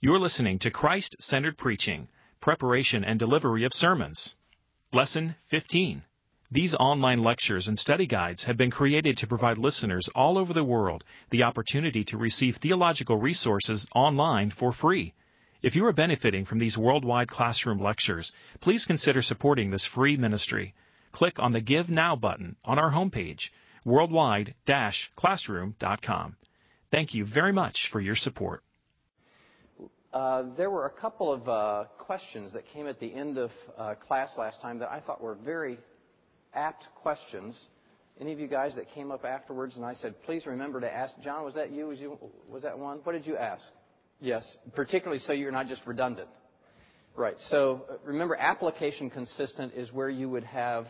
You're listening to Christ Centered Preaching, Preparation and Delivery of Sermons. Lesson 15. These online lectures and study guides have been created to provide listeners all over the world the opportunity to receive theological resources online for free. If you are benefiting from these worldwide classroom lectures, please consider supporting this free ministry. Click on the Give Now button on our homepage, worldwide-classroom.com. Thank you very much for your support. Uh, there were a couple of uh, questions that came at the end of uh, class last time that I thought were very apt questions. Any of you guys that came up afterwards and I said, please remember to ask. John, was that you? Was, you, was that one? What did you ask? Yes, particularly so you're not just redundant. Right. So remember, application consistent is where you would have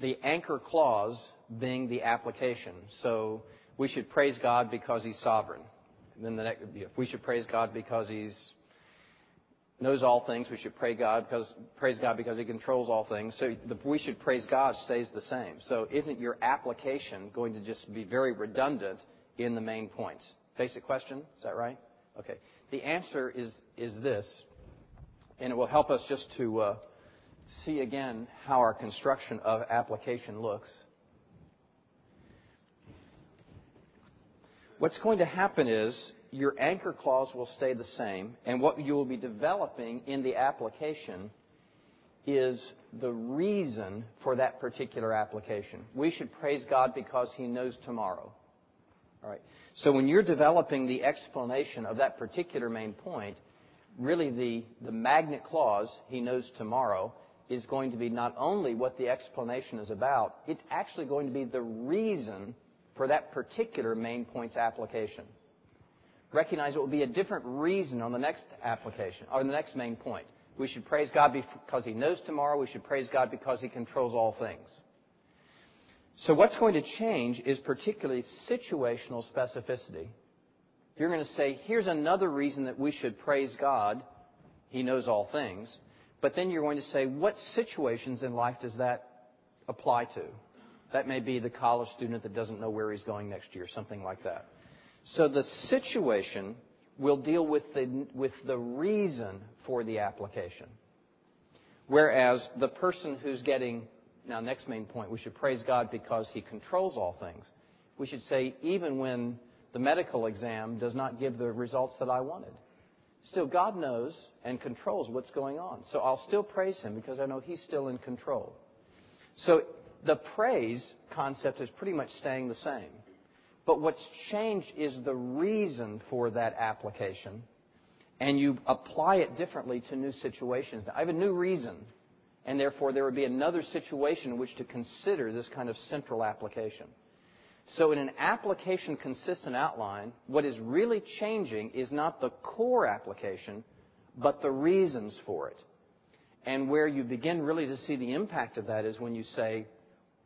the anchor clause being the application. So we should praise God because He's sovereign. Then the next, we should praise God because He's knows all things. We should pray God because praise God because He controls all things. So the we should praise God stays the same. So isn't your application going to just be very redundant in the main points? Basic question. Is that right? Okay. The answer is is this, and it will help us just to uh, see again how our construction of application looks. What's going to happen is your anchor clause will stay the same, and what you will be developing in the application is the reason for that particular application. We should praise God because He knows tomorrow. All right. So when you're developing the explanation of that particular main point, really the, the magnet clause, He knows tomorrow, is going to be not only what the explanation is about, it's actually going to be the reason for that particular main point's application recognize it will be a different reason on the next application, or the next main point. We should praise God because He knows tomorrow. We should praise God because He controls all things. So what's going to change is particularly situational specificity. You're going to say, here's another reason that we should praise God. He knows all things. But then you're going to say, what situations in life does that apply to? That may be the college student that doesn't know where he's going next year, something like that. So the situation will deal with the, with the reason for the application. Whereas the person who's getting, now next main point, we should praise God because He controls all things. We should say, even when the medical exam does not give the results that I wanted. Still, God knows and controls what's going on. So I'll still praise Him because I know He's still in control. The praise concept is pretty much staying the same. But what's changed is the reason for that application, and you apply it differently to new situations. I have a new reason, and therefore there would be another situation in which to consider this kind of central application. So in an application consistent outline, what is really changing is not the core application, but the reasons for it. And where you begin really to see the impact of that is when you say,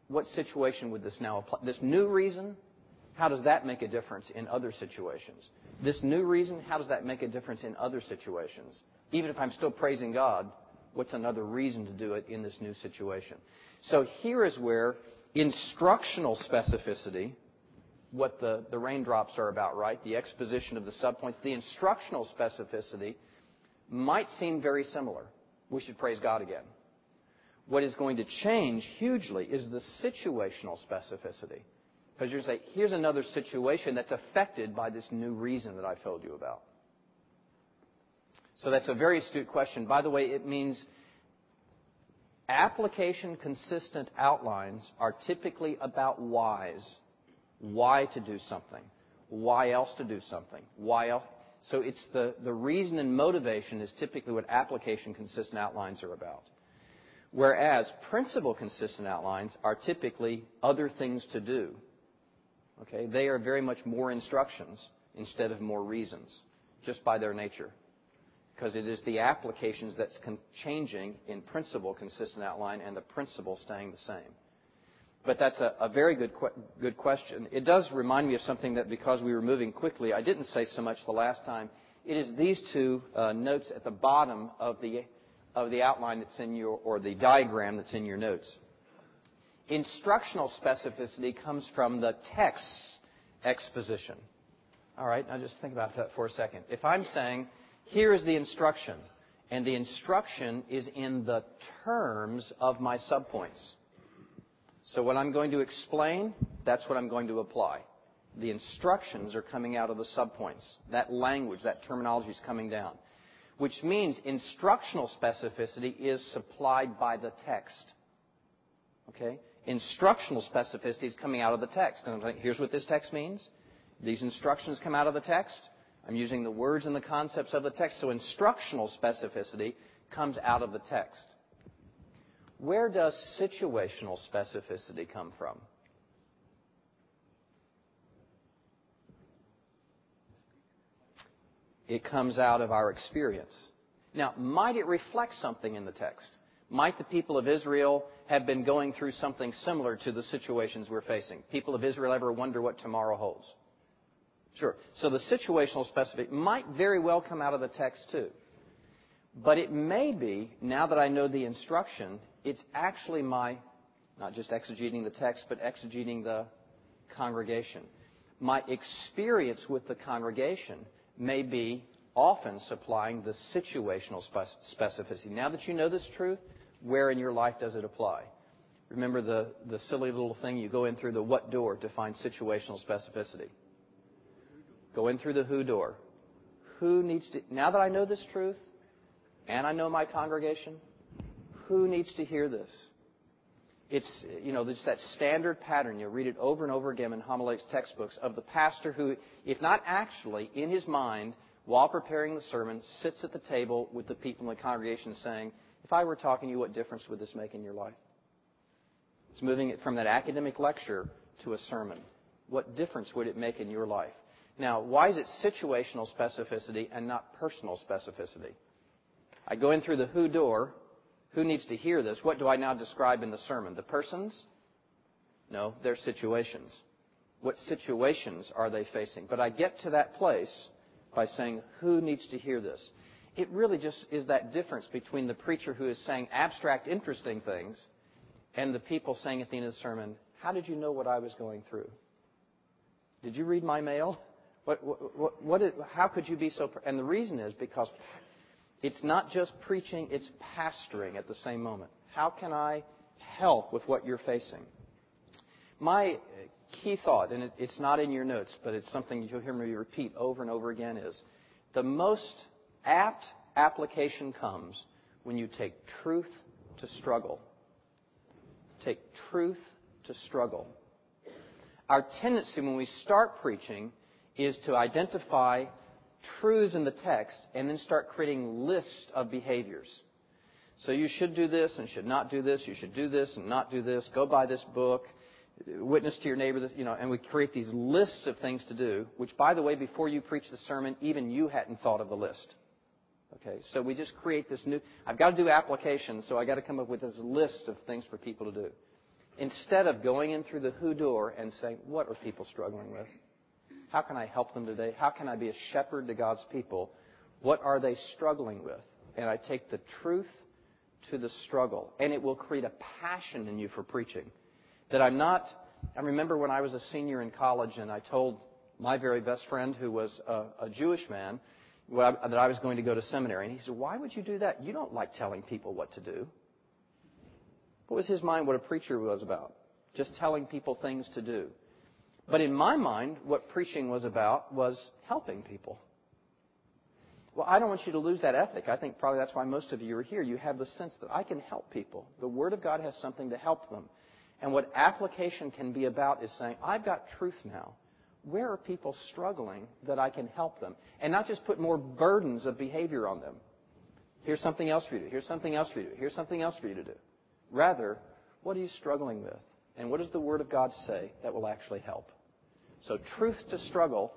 what situation would this now apply? This new reason how does that make a difference in other situations? This new reason, how does that make a difference in other situations? Even if I'm still praising God, what's another reason to do it in this new situation? So here is where instructional specificity, what the, the raindrops are about, right? The exposition of the subpoints, the instructional specificity might seem very similar. We should praise God again. What is going to change hugely is the situational specificity. Because you're saying, here's another situation that's affected by this new reason that I've told you about. So that's a very astute question. By the way, it means application consistent outlines are typically about whys. Why to do something. Why else to do something. So it's the, the reason and motivation is typically what application consistent outlines are about. Whereas principle consistent outlines are typically other things to do. Okay? They are very much more instructions instead of more reasons, just by their nature. Because it is the applications that's changing in principle, consistent outline, and the principle staying the same. But that's a, very good question. It does remind me of something that because we were moving quickly, I didn't say so much the last time. It is these two uh, notes at the bottom of the, of the outline that's in your, or the diagram that's in your notes. Instructional specificity comes from the text exposition. All right, now just think about that for a second. If I'm saying, here is the instruction, and the instruction is in the terms of my subpoints. So what I'm going to explain, that's what I'm going to apply. The instructions are coming out of the subpoints. That language, that terminology is coming down. Which means instructional specificity is supplied by the text. Okay? Instructional specificity is coming out of the text. Here's what this text means. These instructions come out of the text. I'm using the words and the concepts of the text. So instructional specificity comes out of the text. Where does situational specificity come from? It comes out of our experience. Now, might it reflect something in the text? Might the people of Israel have been going through something similar to the situations we're facing? People of Israel ever wonder what tomorrow holds? Sure. So the situational specific might very well come out of the text too. But it may be, now that I know the instruction, it's actually my, not just exegeting the text, but exegeting the congregation. My experience with the congregation may be often supplying the situational specificity. Now that you know this truth, where in your life does it apply? Remember the, the silly little thing you go in through the what door to find situational specificity? Go in through the who door. Who needs to, now that I know this truth, and I know my congregation, who needs to hear this? It's, you know, there's that standard pattern. You read it over and over again in homiletics textbooks of the pastor who, if not actually, in his mind, while preparing the sermon, sits at the table with the people in the congregation saying, if I were talking to you, what difference would this make in your life? It's moving it from that academic lecture to a sermon. What difference would it make in your life? Now, why is it situational specificity and not personal specificity? I go in through the who door. Who needs to hear this? What do I now describe in the sermon? The persons? No, their situations. What situations are they facing? But I get to that place by saying, who needs to hear this? It really just is that difference between the preacher who is saying abstract, interesting things and the people saying at the end of the sermon, how did you know what I was going through? Did you read my mail? What, what, what how could you be so? And the reason is because it's not just preaching, it's pastoring at the same moment. How can I help with what you're facing? My key thought, and it's not in your notes, but it's something you'll hear me repeat over and over again, is the most apt application comes when you take truth to struggle. Take truth to struggle. Our tendency when we start preaching is to identify truths in the text and then start creating lists of behaviors. So you should do this and should not do this. You should do this and not do this. Go buy this book. Witness to your neighbor. This, you know, and we create these lists of things to do. Which, by the way, before you preach the sermon, even you hadn't thought of the list. Okay, so we just create this new. I've got to do applications, so I got to come up with this list of things for people to do. Instead of going in through the who door and saying, what are people struggling with? How can I help them today? How can I be a shepherd to God's people? What are they struggling with? And I take the truth to the struggle. And it will create a passion in you for preaching. That I'm not. I remember when I was a senior in college and I told my very best friend, who was a, a Jewish man, that I was going to go to seminary. And he said, Why would you do that? You don't like telling people what to do. What was his mind what a preacher was about? Just telling people things to do. But in my mind, what preaching was about was helping people. Well, I don't want you to lose that ethic. I think probably that's why most of you are here. You have the sense that I can help people. The Word of God has something to help them. And what application can be about is saying, I've got truth now. Where are people struggling that I can help them? And not just put more burdens of behavior on them. Here's something else for you to do. Here's something else for you to do. Here's something else for you to do. Rather, what are you struggling with? And what does the Word of God say that will actually help? So truth to struggle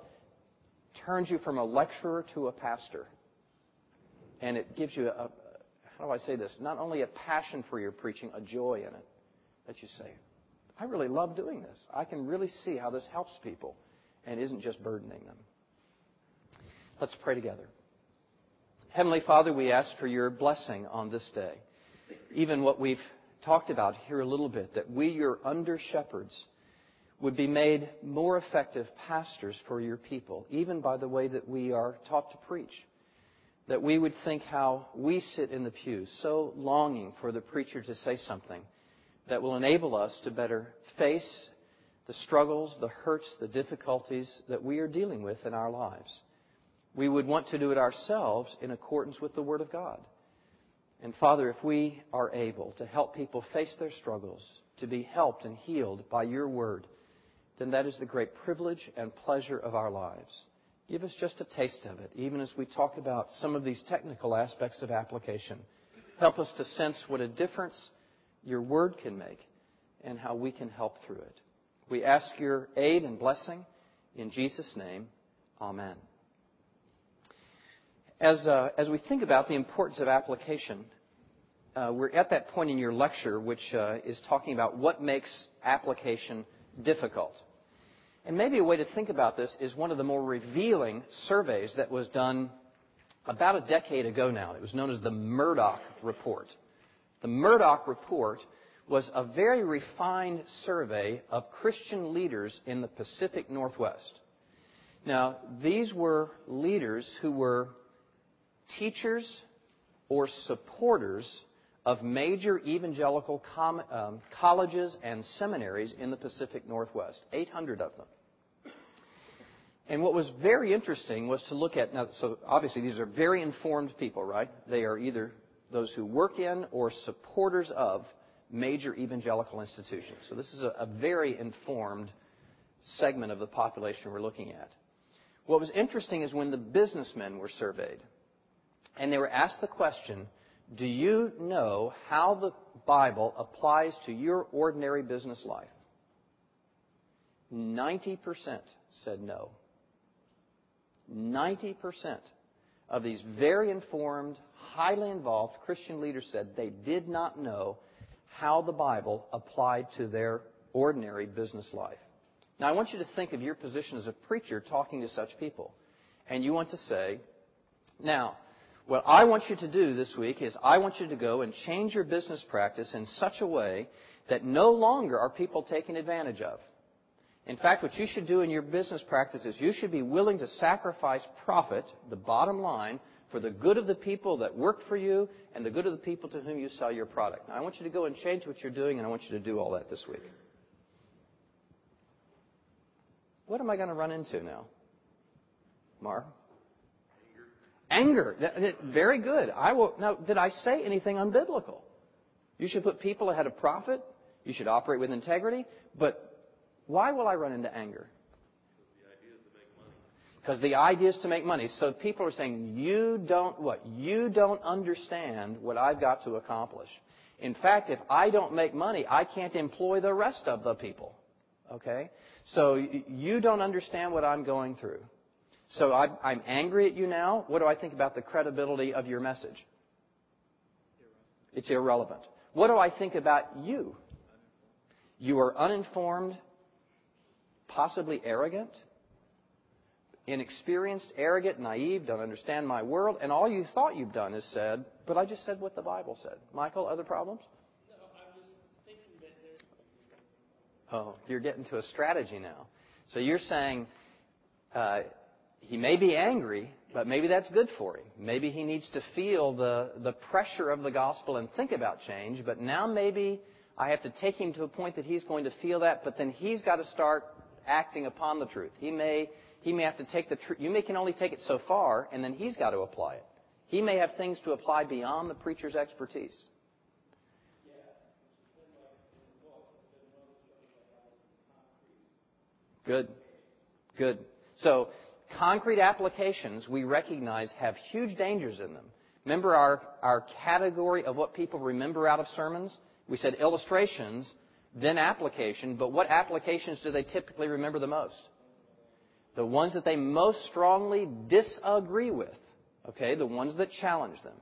turns you from a lecturer to a pastor. And it gives you a, how do I say this? Not only a passion for your preaching, a joy in it. That you say, I really love doing this. I can really see how this helps people and isn't just burdening them. Let's pray together. Heavenly Father, we ask for your blessing on this day. Even what we've talked about here a little bit, that we, your under shepherds, would be made more effective pastors for your people, even by the way that we are taught to preach. That we would think how we sit in the pews, so longing for the preacher to say something that will enable us to better face the struggles, the hurts, the difficulties that we are dealing with in our lives. We would want to do it ourselves in accordance with the Word of God. And Father, if we are able to help people face their struggles, to be helped and healed by your Word, then that is the great privilege and pleasure of our lives. Give us just a taste of it, even as we talk about some of these technical aspects of application. Help us to sense what a difference your Word can make and how we can help through it. We ask your aid and blessing. In Jesus' name, Amen. As, uh, as we think about the importance of application, uh, we're at that point in your lecture which uh, is talking about what makes application difficult. And maybe a way to think about this is one of the more revealing surveys that was done about a decade ago now. It was known as the Murdock Report. The Murdock Report was a very refined survey of Christian leaders in the Pacific Northwest. Now, these were leaders who were teachers or supporters of major evangelical com- um, colleges and seminaries in the Pacific Northwest, 800 of them. And what was very interesting was to look at, now, so obviously these are very informed people, right? They are either those who work in or supporters of major evangelical institutions. So this is a, a very informed segment of the population we're looking at. What was interesting is when the businessmen were surveyed, and they were asked the question, Do you know how the Bible applies to your ordinary business life? 90% said no. 90% of these very informed, highly involved Christian leaders said they did not know how the Bible applied to their ordinary business life. Now, I want you to think of your position as a preacher talking to such people. And you want to say, now, what I want you to do this week is I want you to go and change your business practice in such a way that no longer are people taken advantage of. In fact, what you should do in your business practice is you should be willing to sacrifice profit, the bottom line, for the good of the people that work for you and the good of the people to whom you sell your product. Now, I want you to go and change what you're doing, and I want you to do all that this week. What am I going to run into now? Mark? Anger. Very good. I will, now, did I say anything unbiblical? You should put people ahead of profit. You should operate with integrity. But why will I run into anger? Because the idea is to make money. So people are saying, you don't what? You don't understand what I've got to accomplish. In fact, if I don't make money, I can't employ the rest of the people. Okay? So you don't understand what I'm going through. So I'm angry at you now. What do I think about the credibility of your message? It's irrelevant. What do I think about you? You are uninformed, possibly arrogant, inexperienced, arrogant, naive, don't understand my world, and all you thought you've done is said, but I just said what the Bible said. Michael, other problems? No, I'm just thinking that there's. Oh, you're getting to a strategy now. So you're saying uh, he may be angry, but maybe that's good for him. Maybe he needs to feel the, the pressure of the gospel and think about change, but now maybe I have to take him to a point that he's going to feel that, but then he's got to start acting upon the truth. He may he may have to take the truth. You may can only take it so far, and then he's got to apply it. He may have things to apply beyond the preacher's expertise. Good. Good. So, concrete applications we recognize have huge dangers in them. Remember our, our category of what people remember out of sermons? We said illustrations, then application, but what applications do they typically remember the most? the ones that they most strongly disagree with, okay, the ones that challenge them.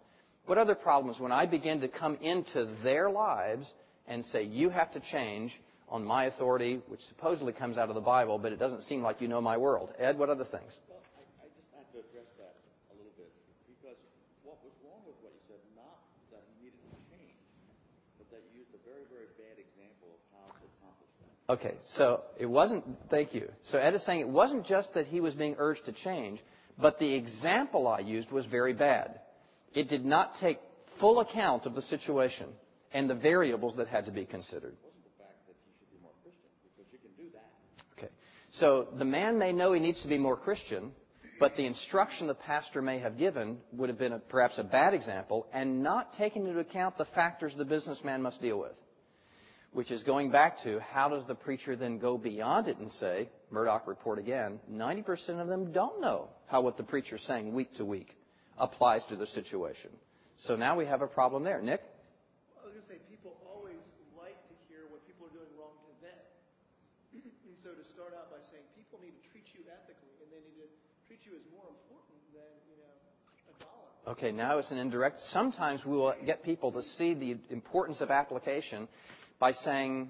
What other problems when I begin to come into their lives and say, you have to change on my authority, which supposedly comes out of the Bible, but it doesn't seem like you know my world? Ed, what other things? Well, I, I just have to address that a little bit because what was wrong with what he said, not that he needed to change, but that you used a very, very bad example of how to accomplish that. Okay, so it wasn't, thank you. So Ed is saying it wasn't just that he was being urged to change, but the example I used was very bad. It did not take full account of the situation and the variables that had to be considered. It wasn't the fact that he should be more Christian, because you can do that. Okay. So the man may know he needs to be more Christian, but the instruction the pastor may have given would have been a, perhaps a bad example and not taking into account the factors the businessman must deal with. Which is going back to how does the preacher then go beyond it and say, Murdock report again, 90% of them don't know how what the preacher's saying week to week applies to the situation. So now we have a problem there. Nick? I was going to say, people always like to hear what people are doing wrong to them. and so to start out by saying people need to treat you ethically and they need to treat you as more important than, you know, a dollar. Okay, now it's an indirect. Sometimes we will get people to see the importance of application by saying,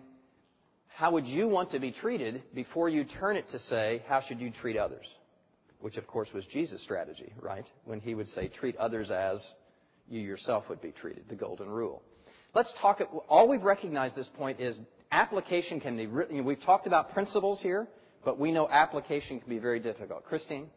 how would you want to be treated before you turn it to say, how should you treat others? Which, of course, was Jesus' strategy, right? When he would say, treat others as you yourself would be treated, the golden rule. Let's talk, all we've recognized this point is application can be, we've talked about principles here, but we know application can be very difficult. Christine?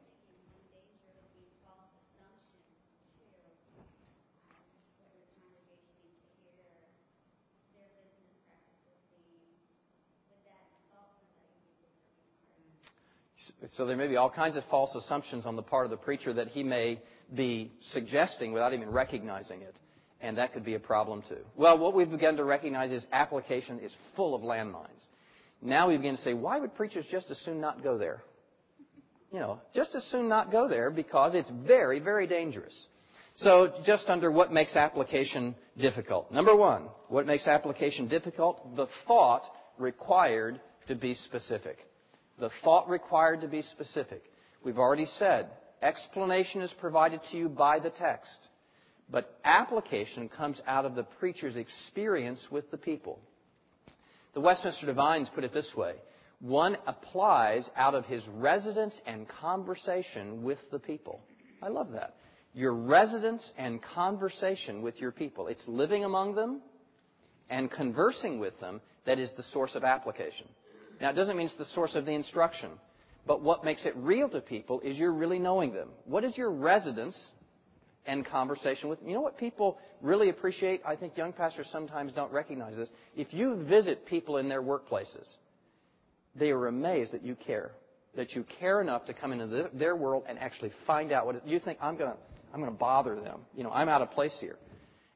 So there may be all kinds of false assumptions on the part of the preacher that he may be suggesting without even recognizing it. And that could be a problem too. Well, what we've begun to recognize is application is full of landmines. Now we begin to say, why would preachers just as soon not go there? You know, just as soon not go there because it's very, very dangerous. So just under what makes application difficult. Number one, what makes application difficult? The thought required to be specific. The thought required to be specific. We've already said explanation is provided to you by the text, but application comes out of the preacher's experience with the people. The Westminster Divines put it this way one applies out of his residence and conversation with the people. I love that. Your residence and conversation with your people. It's living among them and conversing with them that is the source of application. Now, it doesn't mean it's the source of the instruction. But what makes it real to people is you're really knowing them. What is your residence and conversation with them? You know what people really appreciate? I think young pastors sometimes don't recognize this. If you visit people in their workplaces, they are amazed that you care. That you care enough to come into the, their world and actually find out what it, you think I'm going to I'm going to bother them. You know, I'm out of place here.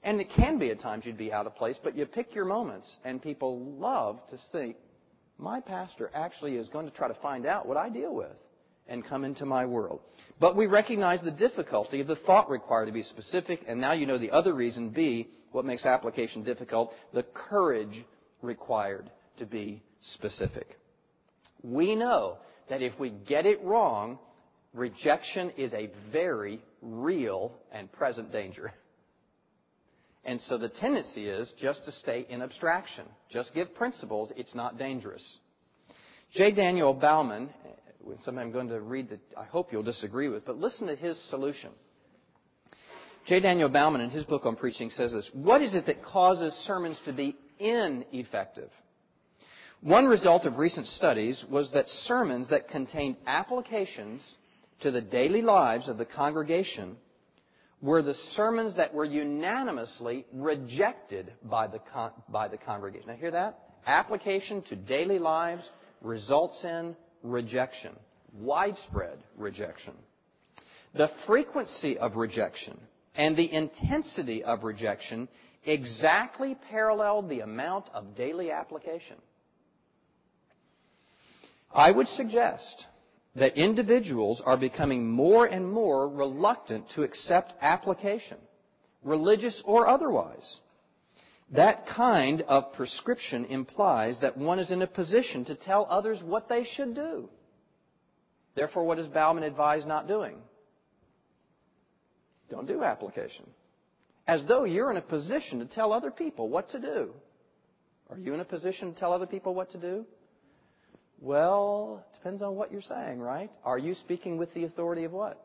And it can be at times you'd be out of place, but you pick your moments, and people love to think, my pastor actually is going to try to find out what I deal with and come into my world. But we recognize the difficulty of the thought required to be specific, and now you know the other reason, B, what makes application difficult, the courage required to be specific. We know that if we get it wrong, rejection is a very real and present danger. And so the tendency is just to stay in abstraction. Just give principles. It's not dangerous. J. Daniel Baumann, something I'm going to read that I hope you'll disagree with, but listen to his solution. J. Daniel Baumann, in his book on preaching, says this What is it that causes sermons to be ineffective? One result of recent studies was that sermons that contained applications to the daily lives of the congregation were the sermons that were unanimously rejected by the, con- by the congregation. Now, hear that? Application to daily lives results in rejection, widespread rejection. The frequency of rejection and the intensity of rejection exactly paralleled the amount of daily application. I would suggest that individuals are becoming more and more reluctant to accept application, religious or otherwise. That kind of prescription implies that one is in a position to tell others what they should do. Therefore, what does Baumann advise not doing? Don't do application. As though you're in a position to tell other people what to do. Are you in a position to tell other people what to do? Well, depends on what you're saying, right? Are you speaking with the authority of what?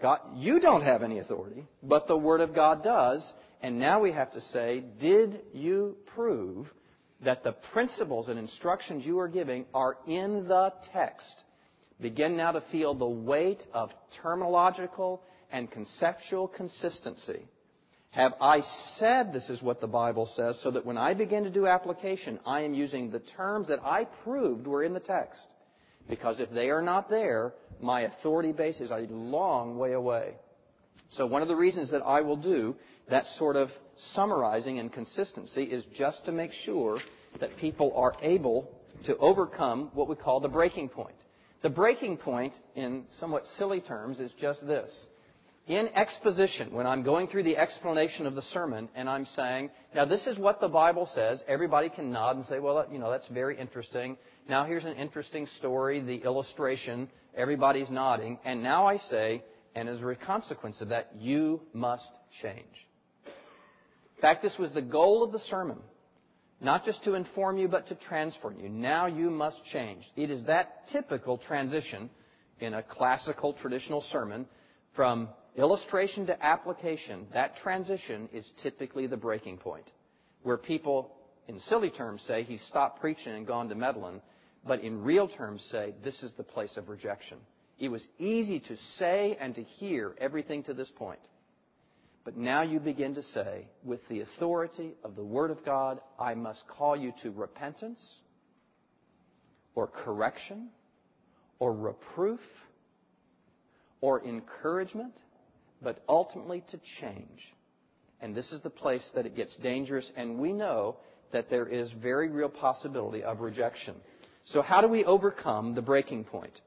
God, you don't have any authority, but the Word of God does. And now we have to say, did you prove that the principles and instructions you are giving are in the text? Begin now to feel the weight of terminological and conceptual consistency. Have I said this is what the Bible says so that when I begin to do application, I am using the terms that I proved were in the text? Because if they are not there, my authority base is a long way away. So one of the reasons that I will do that sort of summarizing and consistency is just to make sure that people are able to overcome what we call the breaking point. The breaking point, in somewhat silly terms, is just this. In exposition, when I'm going through the explanation of the sermon and I'm saying, now this is what the Bible says, everybody can nod and say, well, you know, that's very interesting. Now here's an interesting story, the illustration, everybody's nodding. And now I say, and as a consequence of that, you must change. In fact, this was the goal of the sermon. Not just to inform you, but to transform you. Now you must change. It is that typical transition in a classical traditional sermon from illustration to application. That transition is typically the breaking point. Where people, in silly terms, say he's stopped preaching and gone to meddling, but in real terms say this is the place of rejection. It was easy to say and to hear everything to this point. But now you begin to say, with the authority of the Word of God, I must call you to repentance, or correction, or reproof, or encouragement, but ultimately to change. And this is the place that it gets dangerous, and we know that there is very real possibility of rejection. So how do we overcome the breaking point?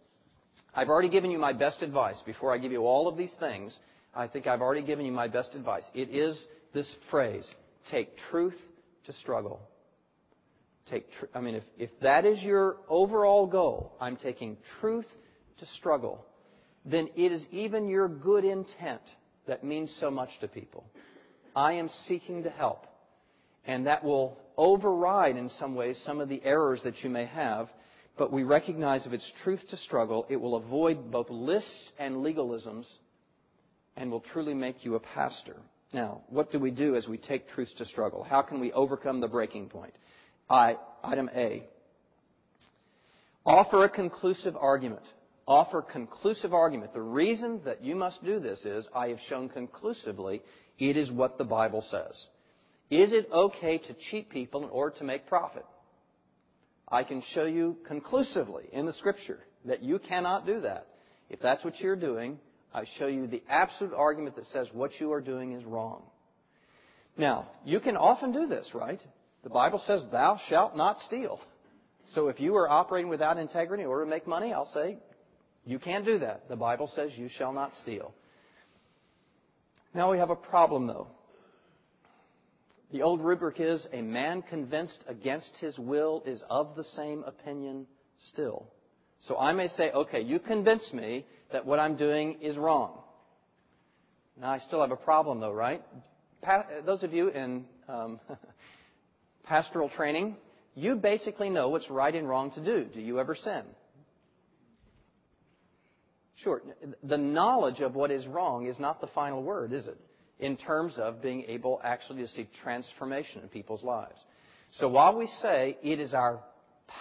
I've already given you my best advice. Before I give you all of these things, I think I've already given you my best advice. It is this phrase, take truth to struggle. I mean, if, if that is your overall goal, I'm taking truth to struggle, then it is even your good intent that means so much to people. I am seeking to help. And that will override, in some ways, some of the errors that you may have but we recognize if it's truth to struggle, it will avoid both lists and legalisms and will truly make you a pastor. Now, what do we do as we take truth to struggle? How can we overcome the breaking point? I, item A. Offer a conclusive argument. Offer conclusive argument. The reason that you must do this is I have shown conclusively it is what the Bible says. Is it okay to cheat people in order to make profit? I can show you conclusively in the scripture that you cannot do that. If that's what you're doing, I show you the absolute argument that says what you are doing is wrong. Now, you can often do this, right? The Bible says, thou shalt not steal. So if you are operating without integrity in order to make money, I'll say, you can't do that. The Bible says you shall not steal. Now we have a problem though. The old rubric is a man convinced against his will is of the same opinion still. So I may say, okay, you convince me that what I'm doing is wrong. Now I still have a problem though, right? Pa- those of you in um, pastoral training, you basically know what's right and wrong to do. Do you ever sin? Sure. The knowledge of what is wrong is not the final word, is it? in terms of being able actually to see transformation in people's lives. So while we say it is our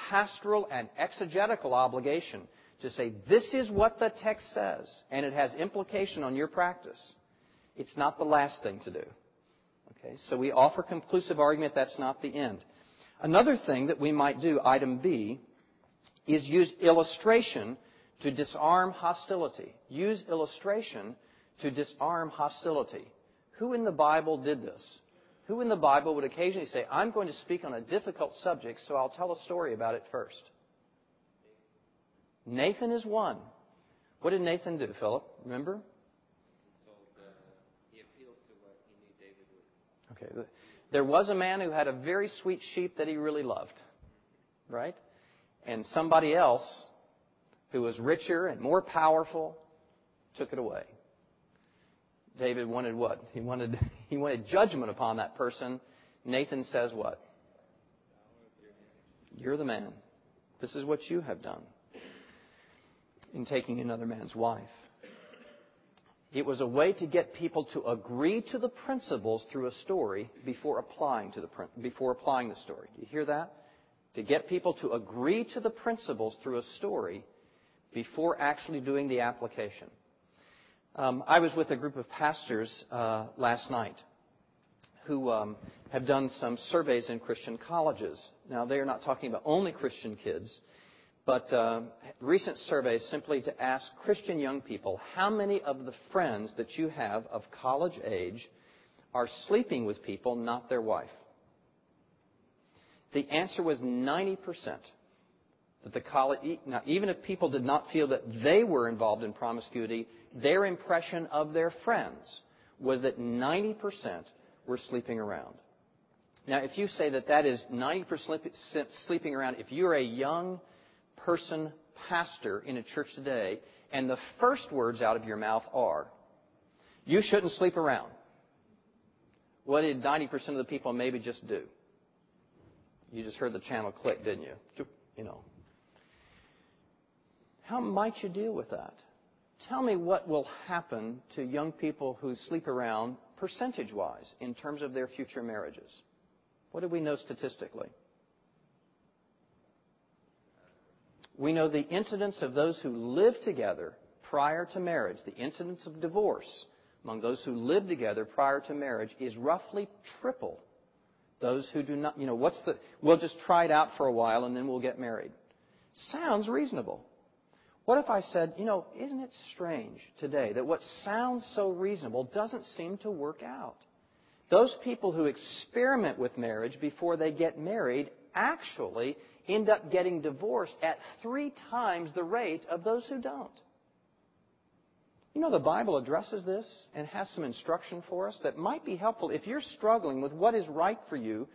pastoral and exegetical obligation to say this is what the text says and it has implication on your practice, it's not the last thing to do. Okay, so we offer conclusive argument that's not the end. Another thing that we might do, item B, is use illustration to disarm hostility. Use illustration to disarm hostility. Who in the Bible did this? Who in the Bible would occasionally say, I'm going to speak on a difficult subject, so I'll tell a story about it first? Nathan is one. What did Nathan do, Philip? Remember? He appealed to what he knew David. Okay. There was a man who had a very sweet sheep that he really loved. Right? And somebody else who was richer and more powerful took it away. David wanted what? He wanted, he wanted judgment upon that person. Nathan says what? You're the man. This is what you have done in taking another man's wife. It was a way to get people to agree to the principles through a story before applying, to the, before applying the story. Do you hear that? To get people to agree to the principles through a story before actually doing the application. Um, I was with a group of pastors uh, last night who um, have done some surveys in Christian colleges. Now, they are not talking about only Christian kids, but uh, recent surveys simply to ask Christian young people how many of the friends that you have of college age are sleeping with people, not their wife. The answer was 90%. That the college, now, even if people did not feel that they were involved in promiscuity, their impression of their friends was that 90% were sleeping around. Now, if you say that that is 90% sleeping around, if you're a young person pastor in a church today, and the first words out of your mouth are, you shouldn't sleep around. What did 90% of the people maybe just do? You just heard the channel click, didn't you? You know. How might you deal with that? Tell me what will happen to young people who sleep around percentage wise in terms of their future marriages. What do we know statistically? We know the incidence of those who live together prior to marriage, the incidence of divorce among those who live together prior to marriage is roughly triple those who do not, you know, what's the, we'll just try it out for a while and then we'll get married. Sounds reasonable. What if I said, you know, isn't it strange today that what sounds so reasonable doesn't seem to work out? Those people who experiment with marriage before they get married actually end up getting divorced at three times the rate of those who don't. You know, the Bible addresses this and has some instruction for us that might be helpful. If you're struggling with what is right for you,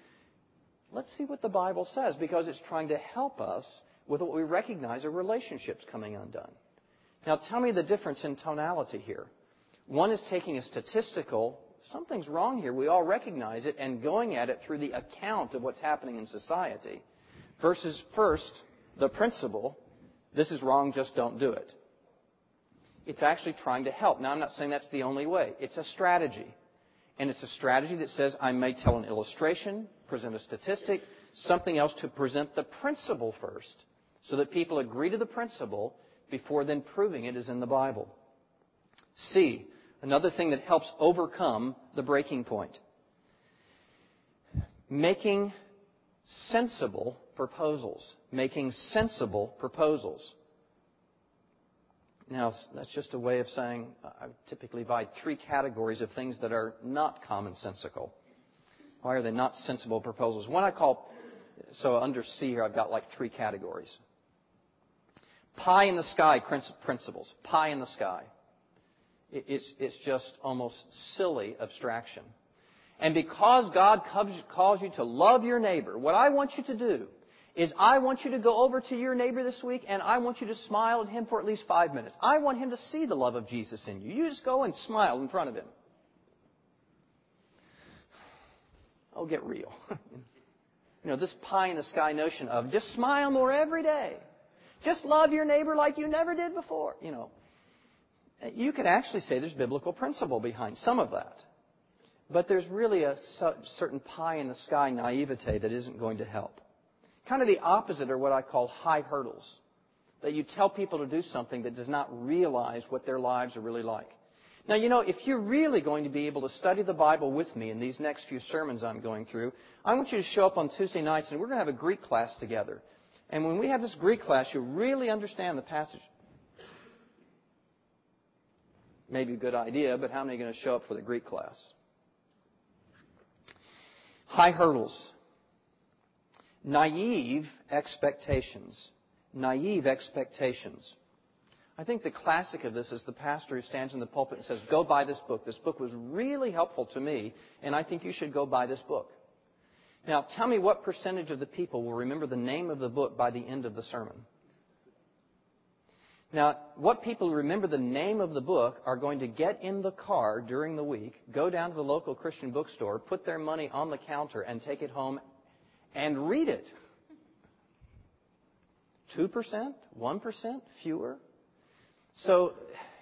let's see what the Bible says because it's trying to help us with what we recognize are relationships coming undone. Now, tell me the difference in tonality here. One is taking a statistical, something's wrong here, we all recognize it, and going at it through the account of what's happening in society, versus first, the principle, this is wrong, just don't do it. It's actually trying to help. Now, I'm not saying that's the only way. It's a strategy. And it's a strategy that says I may tell an illustration, present a statistic, something else to present the principle first, so that people agree to the principle before then proving it is in the Bible. C, another thing that helps overcome the breaking point. Making sensible proposals. Making sensible proposals. Now, that's just a way of saying uh, I typically divide three categories of things that are not commonsensical. Why are they not sensible proposals? One I call, so under C here, I've got like three categories. Pie in the sky principles. Pie in the sky. It's, just almost silly abstraction. And because God calls you to love your neighbor, what I want you to do is I want you to go over to your neighbor this week and I want you to smile at him for at least five minutes. I want him to see the love of Jesus in you. You just go and smile in front of him. Oh, get real. you know, this pie in the sky notion of just smile more every day. Just love your neighbor like you never did before. You know, you could actually say there's biblical principle behind some of that. But there's really a certain pie in the sky naivete that isn't going to help. Kind of the opposite are what I call high hurdles. That you tell people to do something that does not realize what their lives are really like. Now, you know, if you're really going to be able to study the Bible with me in these next few sermons I'm going through, I want you to show up on Tuesday nights and we're going to have a Greek class together. And when we have this Greek class, you'll really understand the passage. Maybe a good idea, but how many are going to show up for the Greek class? High hurdles. Naive expectations. Naive expectations. I think the classic of this is the pastor who stands in the pulpit and says, Go buy this book. This book was really helpful to me, and I think you should go buy this book. Now, tell me what percentage of the people will remember the name of the book by the end of the sermon. Now, what people who remember the name of the book are going to get in the car during the week, go down to the local Christian bookstore, put their money on the counter, and take it home and read it. 2%? 1%? Fewer? So,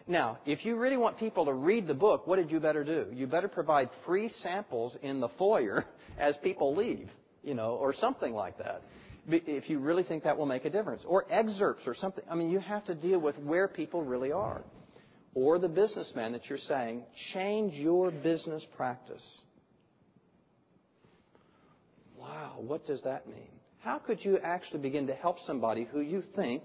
Now, if you really want people to read the book, what did you better do? You better provide free samples in the foyer as people leave, you know, or something like that. If you really think that will make a difference. Or excerpts or something. I mean, you have to deal with where people really are. Or the businessman that you're saying, change your business practice. Wow, what does that mean? How could you actually begin to help somebody who you think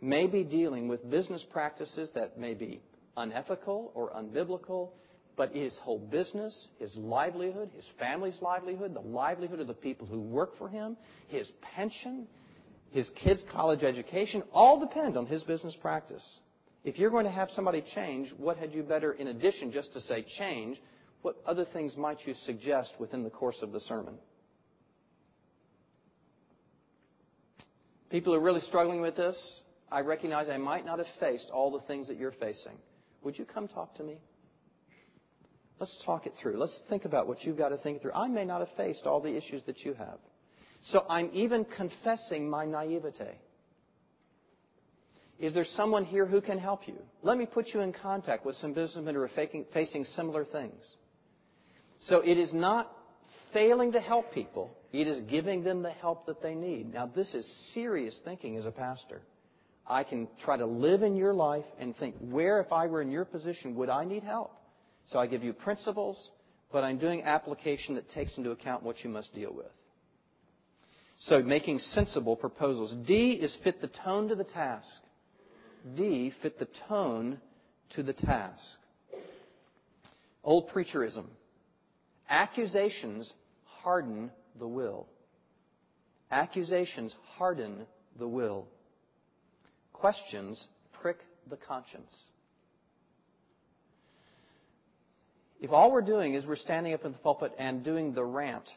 may be dealing with business practices that may be unethical or unbiblical, but his whole business, his livelihood, his family's livelihood, the livelihood of the people who work for him, his pension, his kids' college education, all depend on his business practice. If you're going to have somebody change, what had you better, in addition just to say change, what other things might you suggest within the course of the sermon? People are really struggling with this, I recognize I might not have faced all the things that you're facing. Would you come talk to me? Let's talk it through. Let's think about what you've got to think through. I may not have faced all the issues that you have. So I'm even confessing my naivete. Is there someone here who can help you? Let me put you in contact with some businessmen who are facing similar things. So it is not failing to help people. It is giving them the help that they need. Now, this is serious thinking as a pastor. I can try to live in your life and think, where, if I were in your position, would I need help? So I give you principles, but I'm doing application that takes into account what you must deal with. So making sensible proposals. D is fit the tone to the task. D, fit the tone to the task. Old preacherism. Accusations harden the will. Accusations harden the will. Questions prick the conscience. If all we're doing is we're standing up in the pulpit and doing the rant,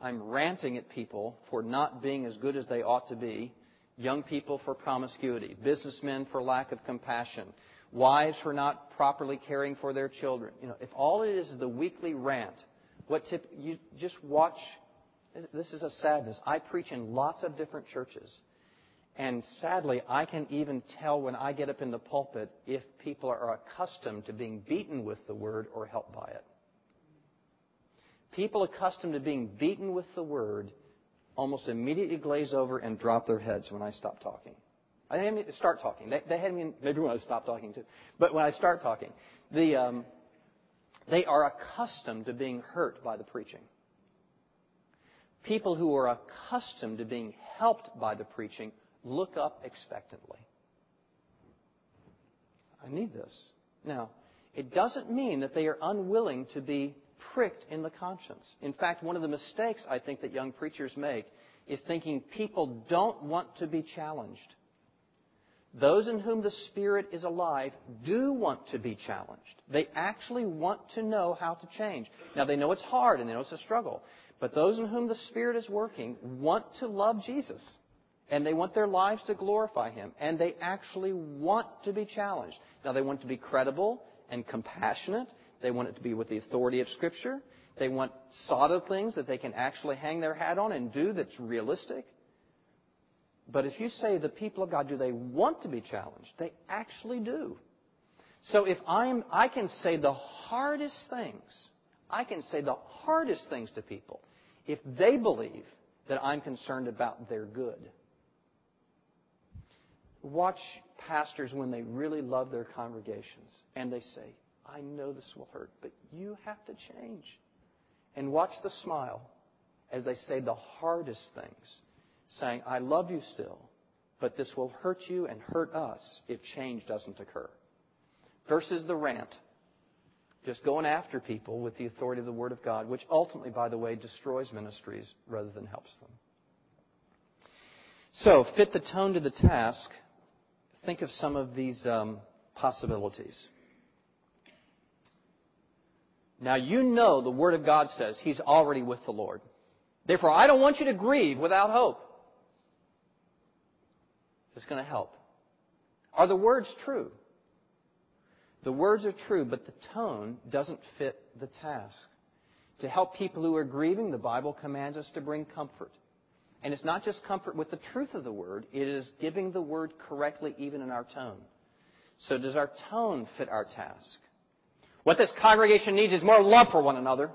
I'm ranting at people for not being as good as they ought to be, young people for promiscuity, businessmen for lack of compassion, wives for not properly caring for their children. You know, if all it is the weekly rant, what tip you just watch this is a sadness. I preach in lots of different churches. And sadly, I can even tell when I get up in the pulpit if people are accustomed to being beaten with the word or helped by it. People accustomed to being beaten with the word almost immediately glaze over and drop their heads when I stop talking. I didn't start talking. They, they hadn't even, maybe when I stop talking too. But when I start talking, the, um, they are accustomed to being hurt by the preaching. People who are accustomed to being helped by the preaching look up expectantly. I need this. Now, it doesn't mean that they are unwilling to be pricked in the conscience. In fact, one of the mistakes I think that young preachers make is thinking people don't want to be challenged. Those in whom the Spirit is alive do want to be challenged. They actually want to know how to change. Now, they know it's hard and they know it's a struggle. But those in whom the Spirit is working want to love Jesus. And they want their lives to glorify Him. And they actually want to be challenged. Now, they want to be credible and compassionate. They want it to be with the authority of Scripture. They want solid things that they can actually hang their hat on and do that's realistic. But if you say the people of God, do they want to be challenged? They actually do. So if I'm, I can say the hardest things, I can say the hardest things to people if they believe that I'm concerned about their good. Watch pastors when they really love their congregations and they say, I know this will hurt, but you have to change. And watch the smile as they say the hardest things, saying, I love you still, but this will hurt you and hurt us if change doesn't occur. Versus the rant, just going after people with the authority of the Word of God, which ultimately, by the way, destroys ministries rather than helps them. So, fit the tone to the task think of some of these um, possibilities. Now, you know the Word of God says he's already with the Lord. Therefore, I don't want you to grieve without hope. It's going to help. Are the words true? The words are true, but the tone doesn't fit the task. To help people who are grieving, the Bible commands us to bring comfort. And it's not just comfort with the truth of the word, it is giving the word correctly even in our tone. So does our tone fit our task? What this congregation needs is more love for one another.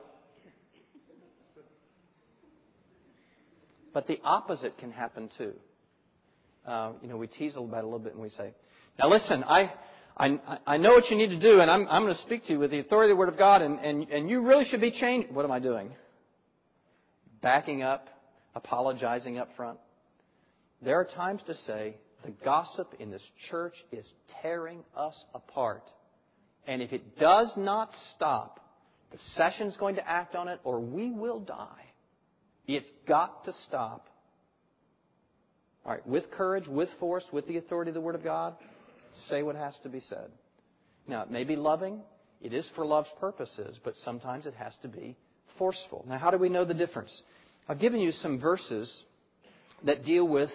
But the opposite can happen too. Uh, you know, we tease about it a little bit and we say, now listen, I, I, I know what you need to do and I'm, I'm going to speak to you with the authority of the Word of God and, and, and you really should be changed. What am I doing? Backing up, apologizing up front. There are times to say, the gossip in this church is tearing us apart. And if it does not stop, the session's going to act on it or we will die. It's got to stop. All right, with courage, with force, with the authority of the Word of God, say what has to be said. Now, it may be loving. It is for love's purposes, but sometimes it has to be forceful. Now, how do we know the difference? I've given you some verses that deal with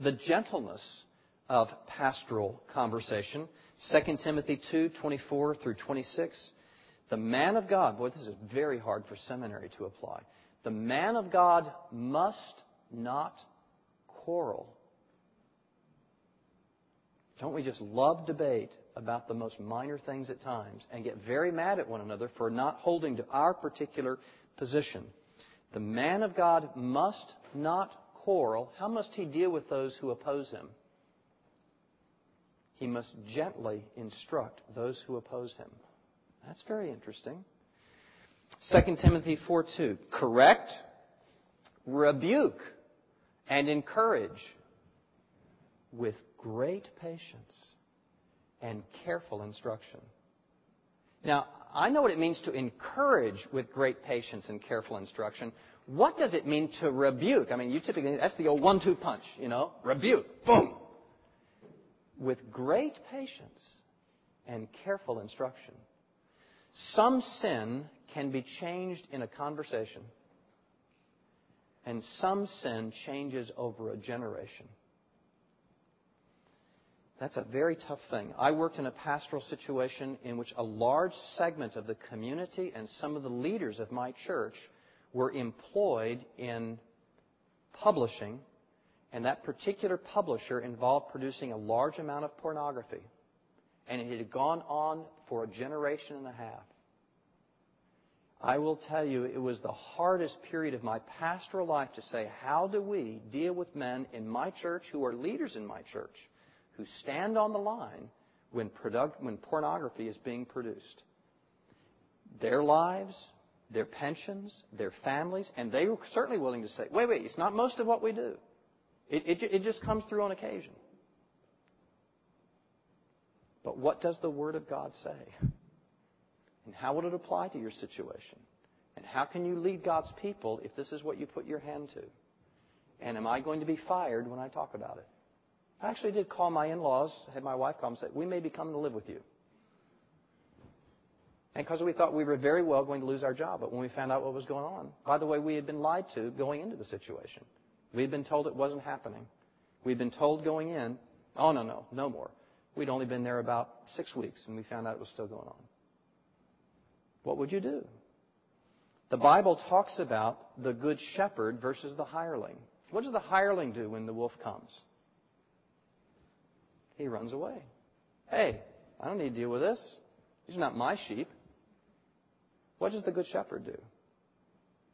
the gentleness of pastoral conversation. 2 Timothy 2, 24 through 26. The man of God, boy, this is very hard for seminary to apply. The man of God must not quarrel. Don't we just love debate about the most minor things at times and get very mad at one another for not holding to our particular position? The man of God must not quarrel. How must he deal with those who oppose him? He must gently instruct those who oppose him. That's very interesting. 2 Timothy 4:2 Correct, rebuke, and encourage with great patience and careful instruction. Now, I know what it means to encourage with great patience and careful instruction. What does it mean to rebuke? I mean, you typically, that's the old one-two punch, you know? Rebuke. Boom. With great patience and careful instruction. Some sin can be changed in a conversation, and some sin changes over a generation. That's a very tough thing. I worked in a pastoral situation in which a large segment of the community and some of the leaders of my church were employed in publishing, and that particular publisher involved producing a large amount of pornography. And it had gone on for a generation and a half. I will tell you, it was the hardest period of my pastoral life to say, how do we deal with men in my church who are leaders in my church, who stand on the line when, when pornography is being produced? Their lives, their pensions, their families, and they were certainly willing to say, wait, wait, it's not most of what we do. It, it, it just comes through on occasion. But what does the Word of God say? And how would it apply to your situation? And how can you lead God's people if this is what you put your hand to? And am I going to be fired when I talk about it? I actually did call my in-laws, had my wife call and say, we may be coming to live with you. And because we thought we were very well going to lose our job. But when we found out what was going on, by the way, we had been lied to going into the situation. We had been told it wasn't happening. We'd been told going in, oh, no, no, no more. We'd only been there about six weeks, and we found out it was still going on what would you do? The Bible talks about the good shepherd versus the hireling. What does the hireling do when the wolf comes? He runs away. Hey, I don't need to deal with this. These are not my sheep. What does the good shepherd do?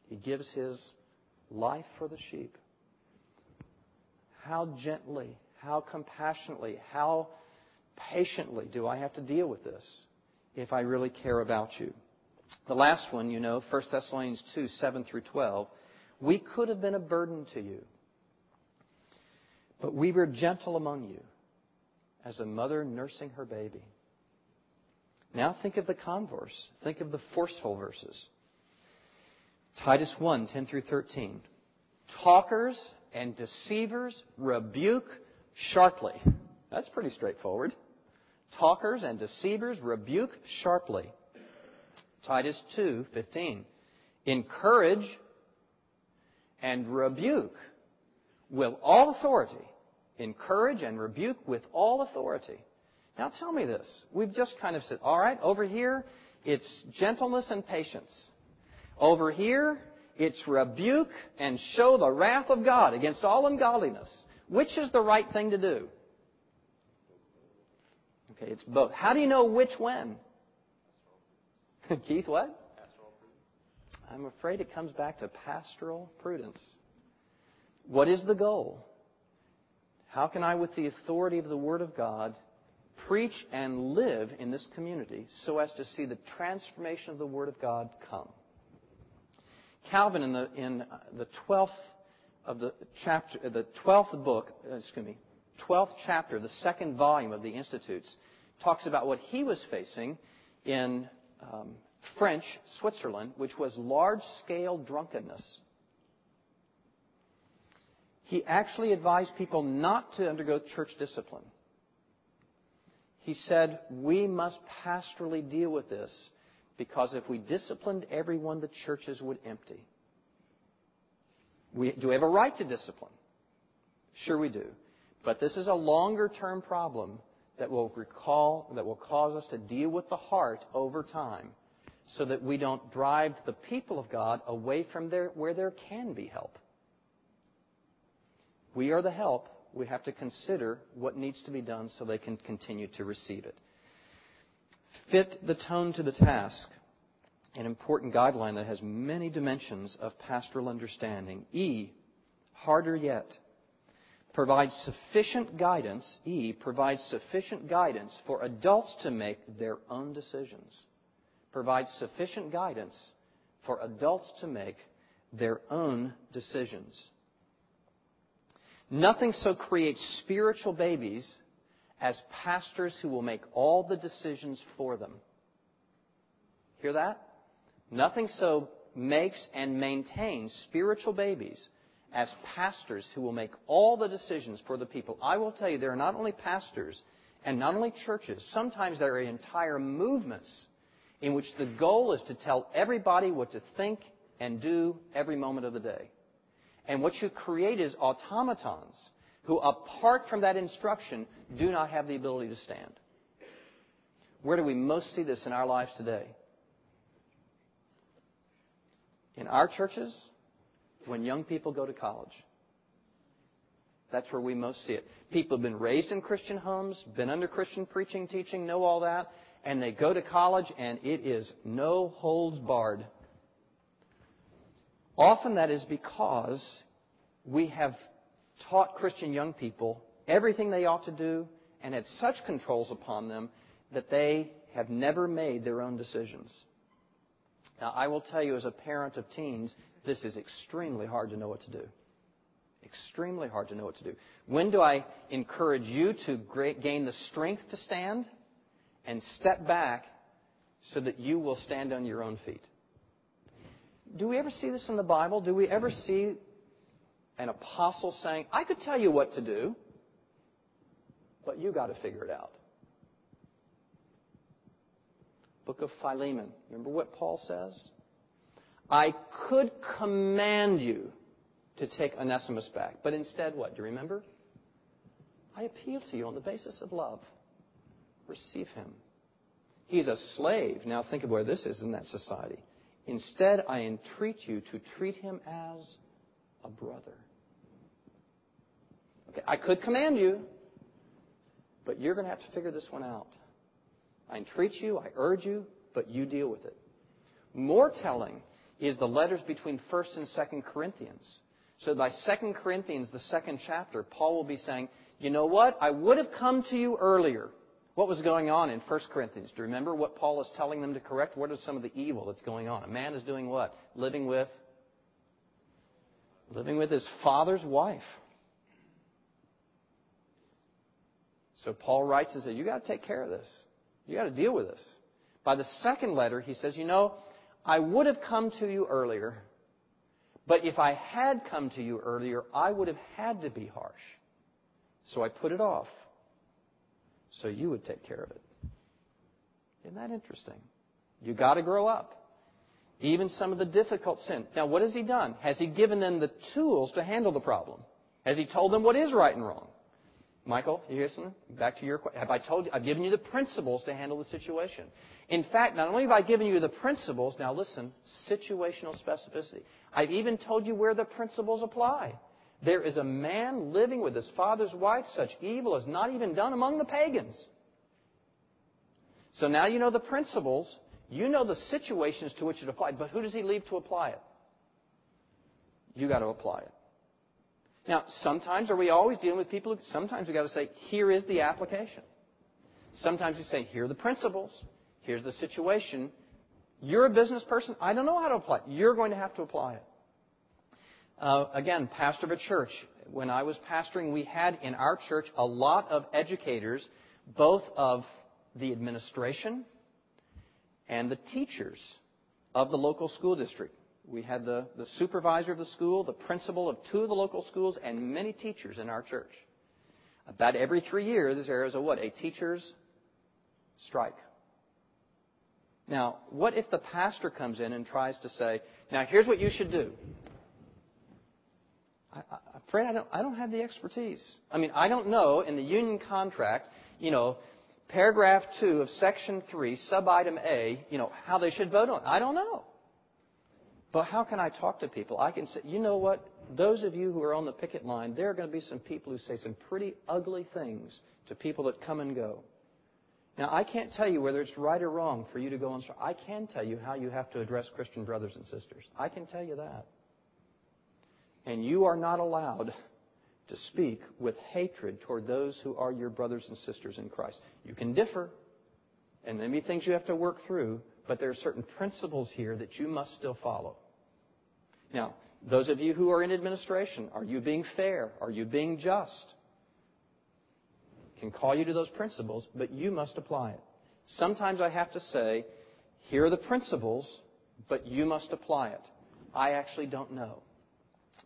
He gives his life for the sheep. How gently, how compassionately, how patiently do I have to deal with this if I really care about you? The last one, you know, 1 Thessalonians 2, 7 through 12. We could have been a burden to you, but we were gentle among you as a mother nursing her baby. Now think of the converse. Think of the forceful verses. Titus 1, 10 through 13. Talkers and deceivers rebuke sharply. That's pretty straightforward. Talkers and deceivers rebuke sharply Titus 2:15. Encourage and rebuke with all authority. Encourage and rebuke with all authority. Now tell me this. We've just kind of said, all right, over here, it's gentleness and patience. Over here, it's rebuke and show the wrath of God against all ungodliness. Which is the right thing to do? Okay, it's both. How do you know which when? Keith, what? Pastoral prudence. I'm afraid it comes back to pastoral prudence. What is the goal? How can I, with the authority of the Word of God, preach and live in this community so as to see the transformation of the Word of God come? Calvin, in the, in the 12th of the chapter, the 12th book, uh, excuse me, 12th chapter, the second volume of the Institutes, talks about what he was facing in um, French Switzerland, which was large scale drunkenness. He actually advised people not to undergo church discipline. He said, We must pastorally deal with this because if we disciplined everyone, the churches would empty. We, do we have a right to discipline? Sure, we do. But this is a longer term problem that will recall, that will cause us to deal with the heart over time so that we don't drive the people of God away from there where there can be help. We are the help. We have to consider what needs to be done so they can continue to receive it. Fit the tone to the task. An important guideline that has many dimensions of pastoral understanding. E, harder yet, provides sufficient guidance, E, provides sufficient guidance for adults to make their own decisions. Provides sufficient guidance for adults to make their own decisions. Nothing so creates spiritual babies as pastors who will make all the decisions for them. Hear that? Nothing so makes and maintains spiritual babies as pastors who will make all the decisions for the people. I will tell you, there are not only pastors and not only churches, sometimes there are entire movements in which the goal is to tell everybody what to think and do every moment of the day. And what you create is automatons who, apart from that instruction, do not have the ability to stand. Where do we most see this in our lives today? In our churches when young people go to college. That's where we most see it. People have been raised in Christian homes, been under Christian preaching, teaching, know all that, and they go to college and it is no holds barred. Often that is because we have taught Christian young people everything they ought to do and had such controls upon them that they have never made their own decisions. Now, I will tell you as a parent of teens, this is extremely hard to know what to do. Extremely hard to know what to do. When do I encourage you to gain the strength to stand and step back so that you will stand on your own feet? Do we ever see this in the Bible? Do we ever see an apostle saying, I could tell you what to do, but you got to figure it out? Book of Philemon. Remember what Paul says? I could command you to take Onesimus back. But instead, what? Do you remember? I appeal to you on the basis of love. Receive him. He's a slave. Now think of where this is in that society. Instead, I entreat you to treat him as a brother. Okay, I could command you, but you're going to have to figure this one out. I entreat you, I urge you, but you deal with it. More telling is the letters between 1st and 2nd Corinthians. So by 2nd Corinthians, the second chapter, Paul will be saying, you know what? I would have come to you earlier. What was going on in 1 Corinthians? Do you remember what Paul is telling them to correct? What is some of the evil that's going on? A man is doing what? Living with living with his father's wife. So Paul writes and says, You got to take care of this. You got to deal with this. By the second letter, he says, You know, I would have come to you earlier, but if I had come to you earlier, I would have had to be harsh. So I put it off so you would take care of it. Isn't that interesting? You got to grow up. Even some of the difficult sin. Now, what has he done? Has he given them the tools to handle the problem? Has he told them what is right and wrong? Michael, you hear something? Back to your question. Have I told you? I've given you the principles to handle the situation. In fact, not only have I given you the principles, now listen, situational specificity. I've even told you where the principles apply. There is a man living with his father's wife. Such evil is not even done among the pagans. So now you know the principles, you know the situations to which it applies, but who does he leave to apply it? You got to apply it. Now, sometimes are we always dealing with people? Who, sometimes we got to say, here is the application. Sometimes we say, here are the principles. Here's the situation. You're a business person. I don't know how to apply it. You're going to have to apply it. Uh, again, pastor of a church. When I was pastoring, we had in our church a lot of educators, both of the administration and the teachers of the local school district. We had the, the supervisor of the school, the principal of two of the local schools, and many teachers in our church. About every three years, there is a what? A teacher's strike. Now, what if the pastor comes in and tries to say, now here's what you should do? I'm afraid I don't, I don't have the expertise. I mean, I don't know in the union contract, you know, paragraph 2 of section 3, subitem A, you know, how they should vote on it. I don't know. But how can I talk to people? I can say, you know what? Those of you who are on the picket line, there are going to be some people who say some pretty ugly things to people that come and go. Now, I can't tell you whether it's right or wrong for you to go on strike. I can tell you how you have to address Christian brothers and sisters. I can tell you that. And you are not allowed to speak with hatred toward those who are your brothers and sisters in Christ. You can differ, and there may be things you have to work through, but there are certain principles here that you must still follow. Now, those of you who are in administration, are you being fair? Are you being just? can call you to those principles, but you must apply it. Sometimes I have to say, here are the principles, but you must apply it. I actually don't know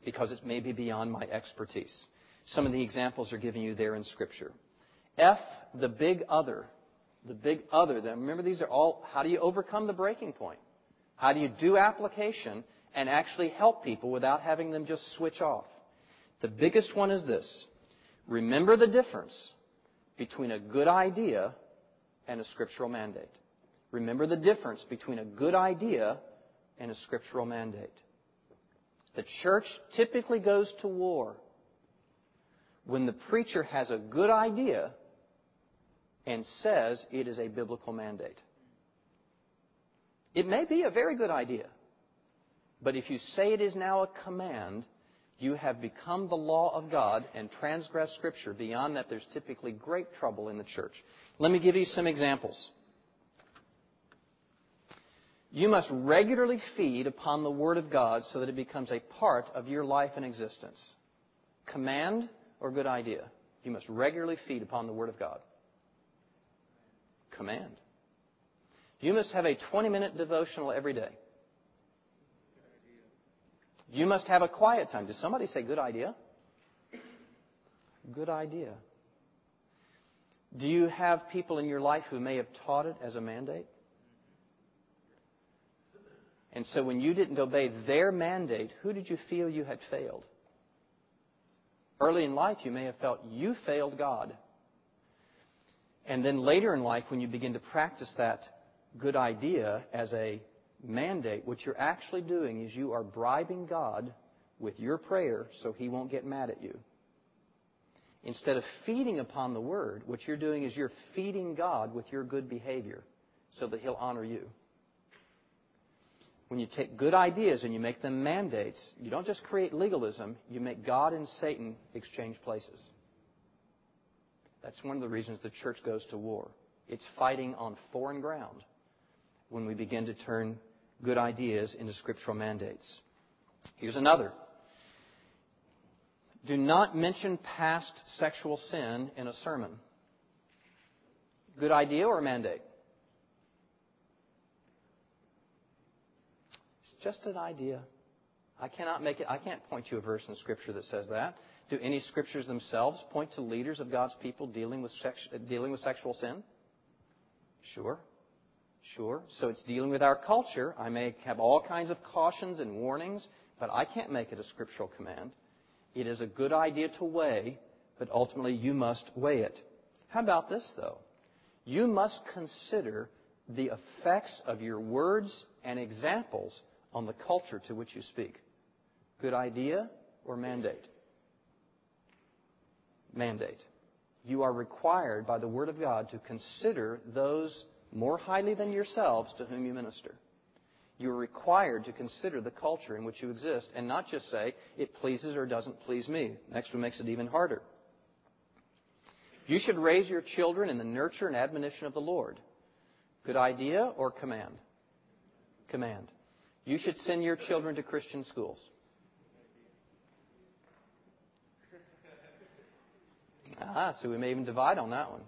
because it may be beyond my expertise. Some of the examples are given you there in Scripture. F, the big other. The big other. Remember, these are all how do you overcome the breaking point? How do you do application and actually help people without having them just switch off? The biggest one is this. Remember the difference between a good idea and a scriptural mandate. Remember the difference between a good idea and a scriptural mandate. The church typically goes to war when the preacher has a good idea and says it is a biblical mandate. It may be a very good idea, but if you say it is now a command, you have become the law of God and transgressed Scripture. Beyond that, there's typically great trouble in the church. Let me give you some examples. You must regularly feed upon the Word of God so that it becomes a part of your life and existence. Command or good idea? You must regularly feed upon the Word of God. Command. You must have a 20 minute devotional every day. You must have a quiet time. Did somebody say good idea? Good idea. Do you have people in your life who may have taught it as a mandate? And so when you didn't obey their mandate, who did you feel you had failed? Early in life, you may have felt you failed God. And then later in life, when you begin to practice that good idea as a mandate, what you're actually doing is you are bribing God with your prayer so he won't get mad at you. Instead of feeding upon the word, what you're doing is you're feeding God with your good behavior so that he'll honor you. When you take good ideas and you make them mandates, you don't just create legalism, you make God and Satan exchange places. That's one of the reasons the church goes to war. It's fighting on foreign ground when we begin to turn good ideas into scriptural mandates. Here's another. Do not mention past sexual sin in a sermon. Good idea or mandate? Just an idea. I cannot make it, I can't point you a verse in Scripture that says that. Do any Scriptures themselves point to leaders of God's people dealing with, sex, dealing with sexual sin? Sure. Sure. So it's dealing with our culture. I may have all kinds of cautions and warnings, but I can't make it a scriptural command. It is a good idea to weigh, but ultimately you must weigh it. How about this, though? You must consider the effects of your words and examples on the culture to which you speak. Good idea or mandate? Mandate. You are required by the Word of God to consider those more highly than yourselves to whom you minister. You are required to consider the culture in which you exist and not just say, it pleases or doesn't please me. Next one makes it even harder. You should raise your children in the nurture and admonition of the Lord. Good idea or command? Command. You should send your children to Christian schools. Ah, so we may even divide on that one.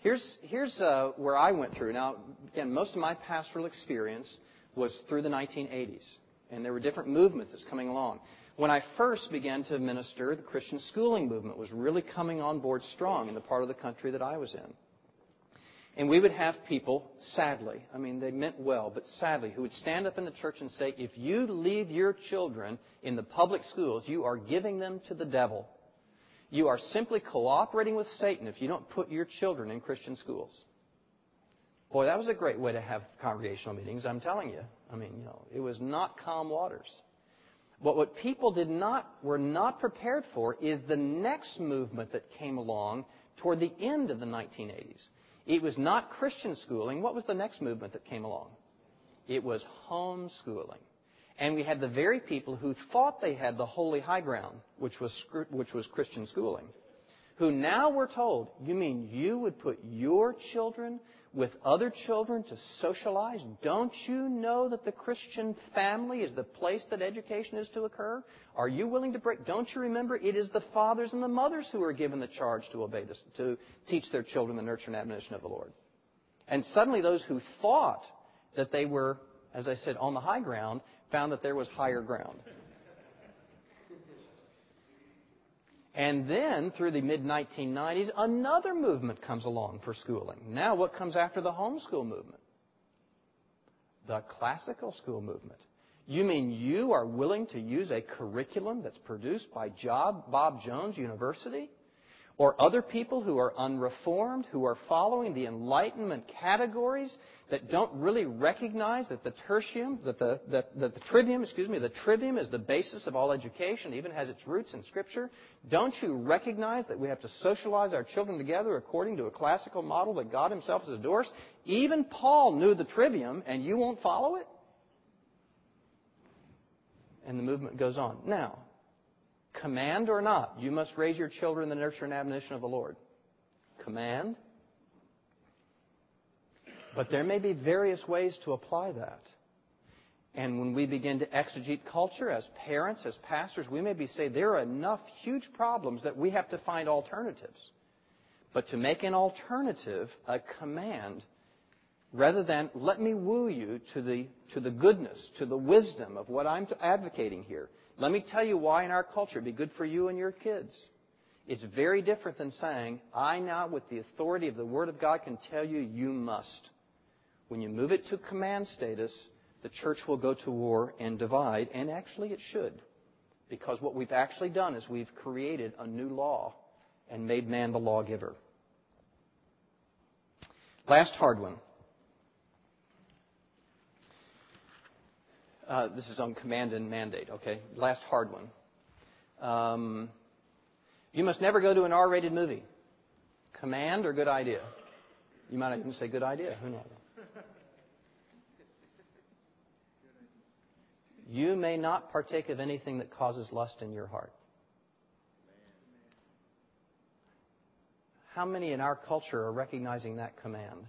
Here's, here's uh, where I went through. Now, again, most of my pastoral experience was through the 1980s, and there were different movements that's coming along. When I first began to minister, the Christian schooling movement was really coming on board strong in the part of the country that I was in. And we would have people, sadly, I mean, they meant well, but sadly, who would stand up in the church and say, if you leave your children in the public schools, you are giving them to the devil. You are simply cooperating with Satan if you don't put your children in Christian schools. Boy, that was a great way to have congregational meetings, I'm telling you. I mean, you know, it was not calm waters. But what people did not, were not prepared for is the next movement that came along toward the end of the 1980s. It was not Christian schooling. What was the next movement that came along? It was homeschooling. And we had the very people who thought they had the holy high ground, which was, which was Christian schooling, who now were told, you mean you would put your children with other children to socialize? Don't you know that the Christian family is the place that education is to occur? Are you willing to break? Don't you remember it is the fathers and the mothers who are given the charge to obey this, to teach their children the nurture and admonition of the Lord? And suddenly those who thought that they were, as I said, on the high ground found that there was higher ground. And then, through the mid 1990s, another movement comes along for schooling. Now, what comes after the homeschool movement? The classical school movement. You mean you are willing to use a curriculum that's produced by Bob Jones University? Or other people who are unreformed, who are following the Enlightenment categories that don't really recognize that the tertium, that the, that, that the trivium, excuse me, the trivium is the basis of all education, even has its roots in Scripture. Don't you recognize that we have to socialize our children together according to a classical model that God Himself has endorsed? Even Paul knew the trivium, and you won't follow it? And the movement goes on. Now, command or not, you must raise your children in the nurture and admonition of the Lord. Command but there may be various ways to apply that. And when we begin to exegete culture as parents, as pastors, we may be saying there are enough huge problems that we have to find alternatives. But to make an alternative a command, rather than let me woo you to the, to the goodness, to the wisdom of what I'm advocating here. Let me tell you why in our culture it'd be good for you and your kids. It's very different than saying, I now, with the authority of the Word of God, can tell you you must. When you move it to command status, the church will go to war and divide, and actually it should. Because what we've actually done is we've created a new law and made man the lawgiver. Last hard one. Uh, this is on command and mandate, okay? Last hard one. Um, you must never go to an R rated movie. Command or good idea? You might even say good idea. Who knows? You may not partake of anything that causes lust in your heart. How many in our culture are recognizing that command?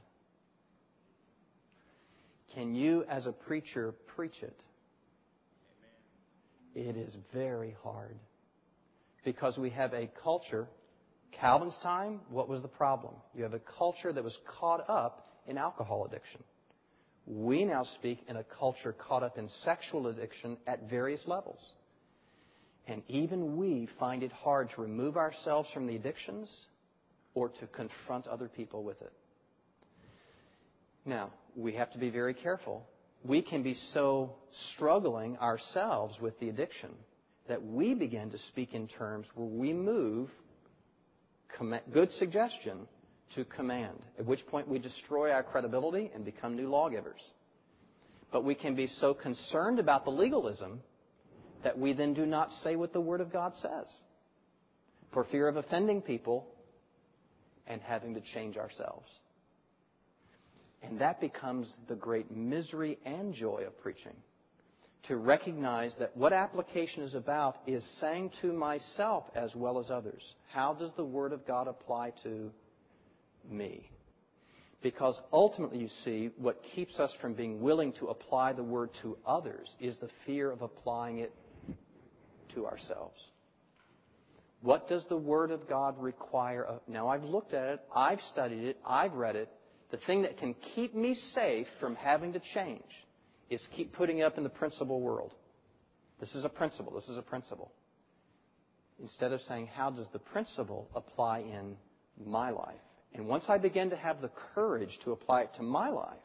Can you, as a preacher, preach it? It is very hard. Because we have a culture, Calvin's time, what was the problem? You have a culture that was caught up in alcohol addiction. We now speak in a culture caught up in sexual addiction at various levels. And even we find it hard to remove ourselves from the addictions or to confront other people with it. Now, we have to be very careful. We can be so struggling ourselves with the addiction that we begin to speak in terms where we move good suggestion to command, at which point we destroy our credibility and become new lawgivers. But we can be so concerned about the legalism that we then do not say what the Word of God says for fear of offending people and having to change ourselves. And that becomes the great misery and joy of preaching. To recognize that what application is about is saying to myself as well as others, how does the Word of God apply to me? Because ultimately, you see, what keeps us from being willing to apply the Word to others is the fear of applying it to ourselves. What does the Word of God require of Now, I've looked at it, I've studied it, I've read it. The thing that can keep me safe from having to change is keep putting up in the principle world. This is a principle. This is a principle. Instead of saying, how does the principle apply in my life? And once I begin to have the courage to apply it to my life,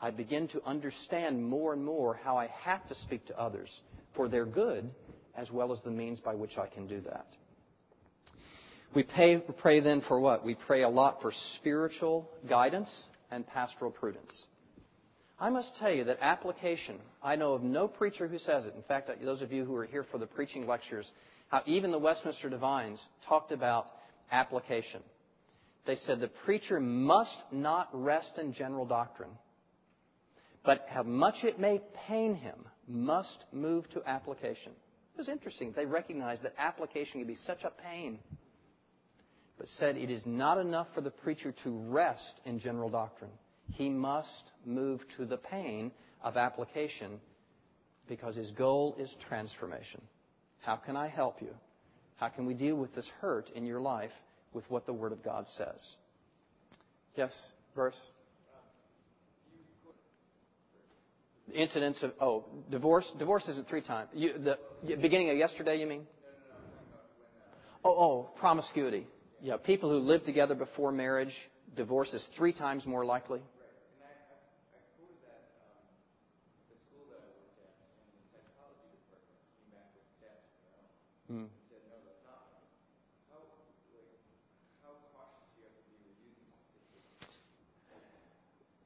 I begin to understand more and more how I have to speak to others for their good as well as the means by which I can do that. We pray, pray then for what? We pray a lot for spiritual guidance and pastoral prudence. I must tell you that application, I know of no preacher who says it. In fact, uh, those of you who are here for the preaching lectures, how even the Westminster Divines talked about application. They said the preacher must not rest in general doctrine, but how much it may pain him, must move to application. It was interesting. They recognized that application can be such a pain, but said it is not enough for the preacher to rest in general doctrine. He must move to the pain of application because his goal is transformation. How can I help you? How can we deal with this hurt in your life with what the Word of God says? Yes, verse? The incidents of oh divorce divorce isn't three times you, the beginning of yesterday you mean oh oh promiscuity yeah people who live together before marriage divorce is three times more likely Hmm.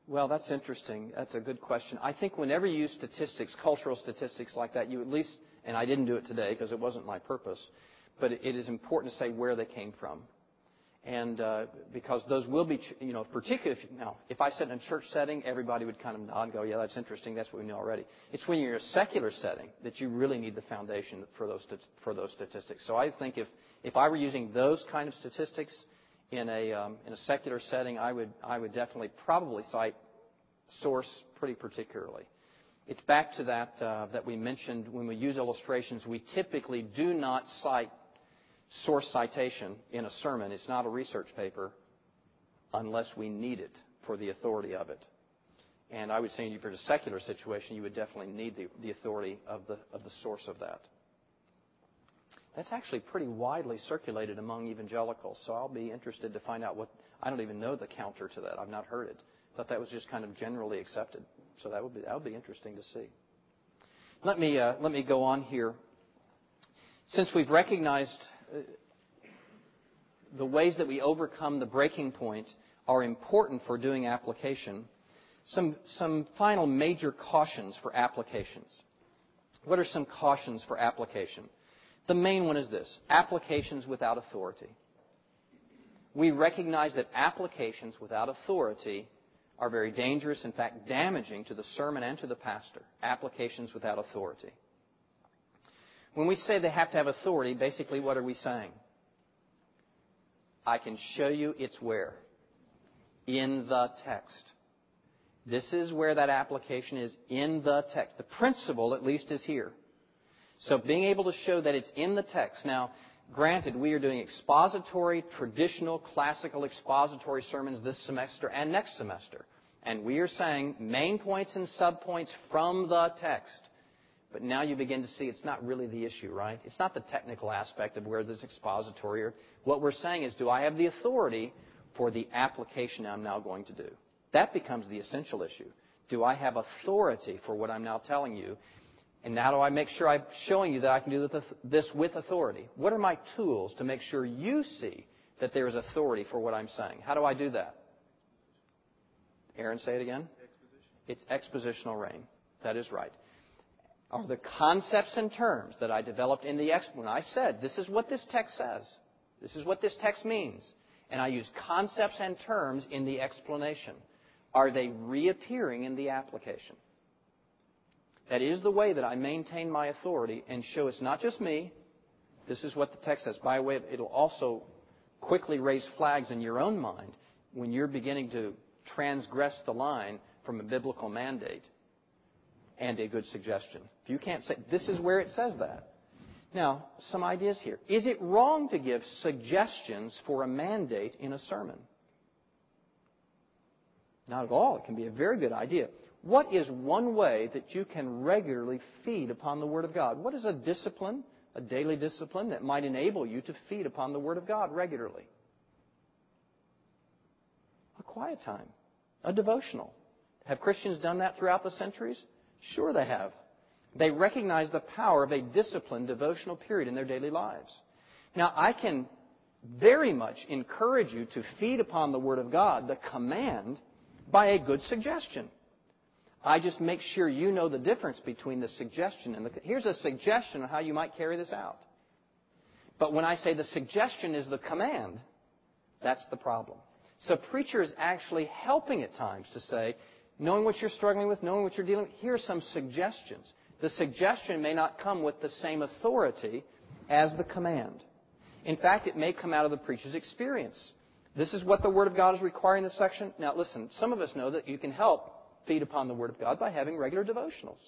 Well, that's interesting. That's a good question. I think whenever you use statistics, cultural statistics like that, you at least, and I didn't do it today because it wasn't my purpose, but it is important to say where they came from. And uh, because those will be, you know, particularly if, now, if I said in a church setting, everybody would kind of nod and go, yeah, that's interesting. That's what we know already. It's when you're in a secular setting that you really need the foundation for those, for those statistics. So I think if, if I were using those kind of statistics, in a, um, in a secular setting, I would, I would definitely probably cite source pretty particularly. It's back to that uh, that we mentioned when we use illustrations. We typically do not cite source citation in a sermon. It's not a research paper unless we need it for the authority of it. And I would say if you're in a secular situation, you would definitely need the, the authority of the, of the source of that. That's actually pretty widely circulated among evangelicals, so I'll be interested to find out what. I don't even know the counter to that. I've not heard it. Thought that was just kind of generally accepted. So that would be interesting to see. Let me uh, let me go on here. Since we've recognized Uh, the ways that we overcome the breaking point are important for doing application, some some final major cautions for applications. What are some cautions for application? The main one is this applications without authority. We recognize that applications without authority are very dangerous, in fact, damaging to the sermon and to the pastor. Applications without authority. When we say they have to have authority, basically what are we saying? I can show you it's where? In the text. This is where that application is in the text. The principle, at least, is here. So being able to show that it's in the text. Now, granted, we are doing expository, traditional, classical expository sermons this semester and next semester. And we are saying main points and subpoints from the text. But now you begin to see it's not really the issue, right? It's not the technical aspect of where this expository or what we're saying is do I have the authority for the application I'm now going to do? That becomes the essential issue. Do I have authority for what I'm now telling you? And now do I make sure I'm showing you that I can do this with authority? What are my tools to make sure you see that there is authority for what I'm saying? How do I do that? Aaron, say it again. Exposition. It's expositional rain. That is right. Are the concepts and terms that I developed in the ex when I said this is what this text says, this is what this text means, and I use concepts and terms in the explanation. Are they reappearing in the application? That is the way that I maintain my authority and show it's not just me. This is what the text says. By the way, it'll also quickly raise flags in your own mind when you're beginning to transgress the line from a biblical mandate and a good suggestion. If you can't say, this is where it says that. Now, some ideas here. Is it wrong to give suggestions for a mandate in a sermon? Not at all. It can be a very good idea. What is one way that you can regularly feed upon the Word of God? What is a discipline, a daily discipline that might enable you to feed upon the Word of God regularly? A quiet time, a devotional. Have Christians done that throughout the centuries? Sure, they have. They recognize the power of a disciplined devotional period in their daily lives. Now, I can very much encourage you to feed upon the Word of God, the command, by a good suggestion. I just make sure you know the difference between the suggestion and the. Here's a suggestion on how you might carry this out. But when I say the suggestion is the command, that's the problem. So preacher is actually helping at times to say, knowing what you're struggling with, knowing what you're dealing with, here are some suggestions. The suggestion may not come with the same authority as the command. In fact, it may come out of the preacher's experience. This is what the Word of God is requiring in this section. Now, listen, some of us know that you can help feed upon the Word of God by having regular devotionals.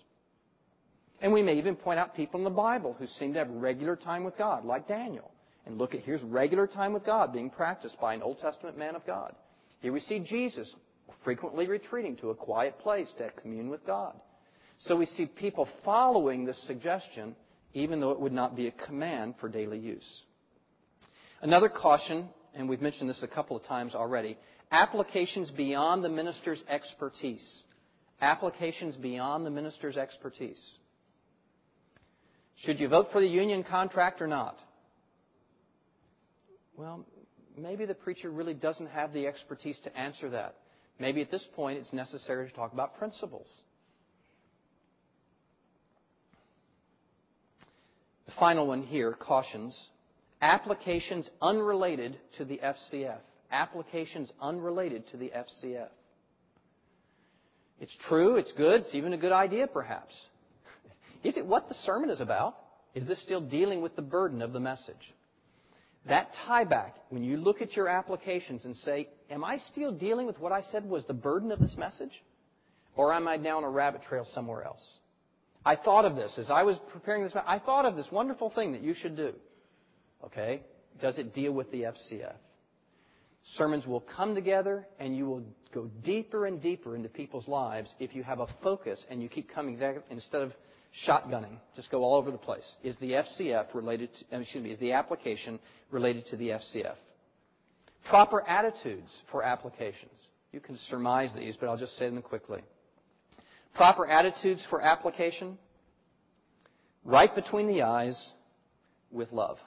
And we may even point out people in the Bible who seem to have regular time with God, like Daniel. And look at here's regular time with God being practiced by an Old Testament man of God. Here we see Jesus frequently retreating to a quiet place to commune with God. So we see people following this suggestion, even though it would not be a command for daily use. Another caution, and we've mentioned this a couple of times already, applications beyond the minister's expertise. Applications beyond the minister's expertise. Should you vote for the union contract or not? Well, maybe the preacher really doesn't have the expertise to answer that. Maybe at this point it's necessary to talk about principles. The final one here cautions applications unrelated to the FCF. Applications unrelated to the FCF. It's true, it's good, it's even a good idea perhaps. Is it what the sermon is about? Is this still dealing with the burden of the message? That tie back, when you look at your applications and say, Am I still dealing with what I said was the burden of this message? Or am I down a rabbit trail somewhere else? I thought of this as I was preparing this. I thought of this wonderful thing that you should do. Okay? Does it deal with the FCF? Sermons will come together and you will go deeper and deeper into people's lives if you have a focus and you keep coming back instead of shotgunning. Just go all over the place. Is the FCF related to, excuse me, is the application related to the FCF? Proper attitudes for applications. You can surmise these, but I'll just say them quickly. Proper attitudes for application. Right between the eyes with love.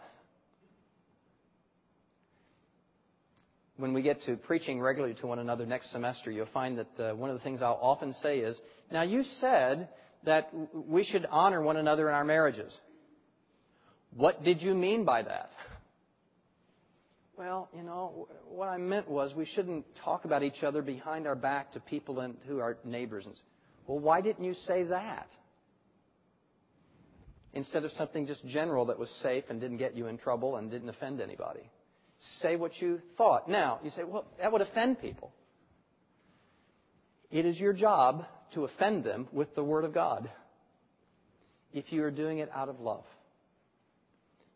when we get to preaching regularly to one another next semester, you'll find that uh, one of the things I'll often say is, Now, you said that we should honor one another in our marriages. What did you mean by that? Well, you know, what I meant was we shouldn't talk about each other behind our back to people in, who are neighbors. Well, why didn't you say that? Instead of something just general that was safe and didn't get you in trouble and didn't offend anybody. Say what you thought. Now, you say, well, that would offend people. It is your job to offend them with the Word of God if you are doing it out of love.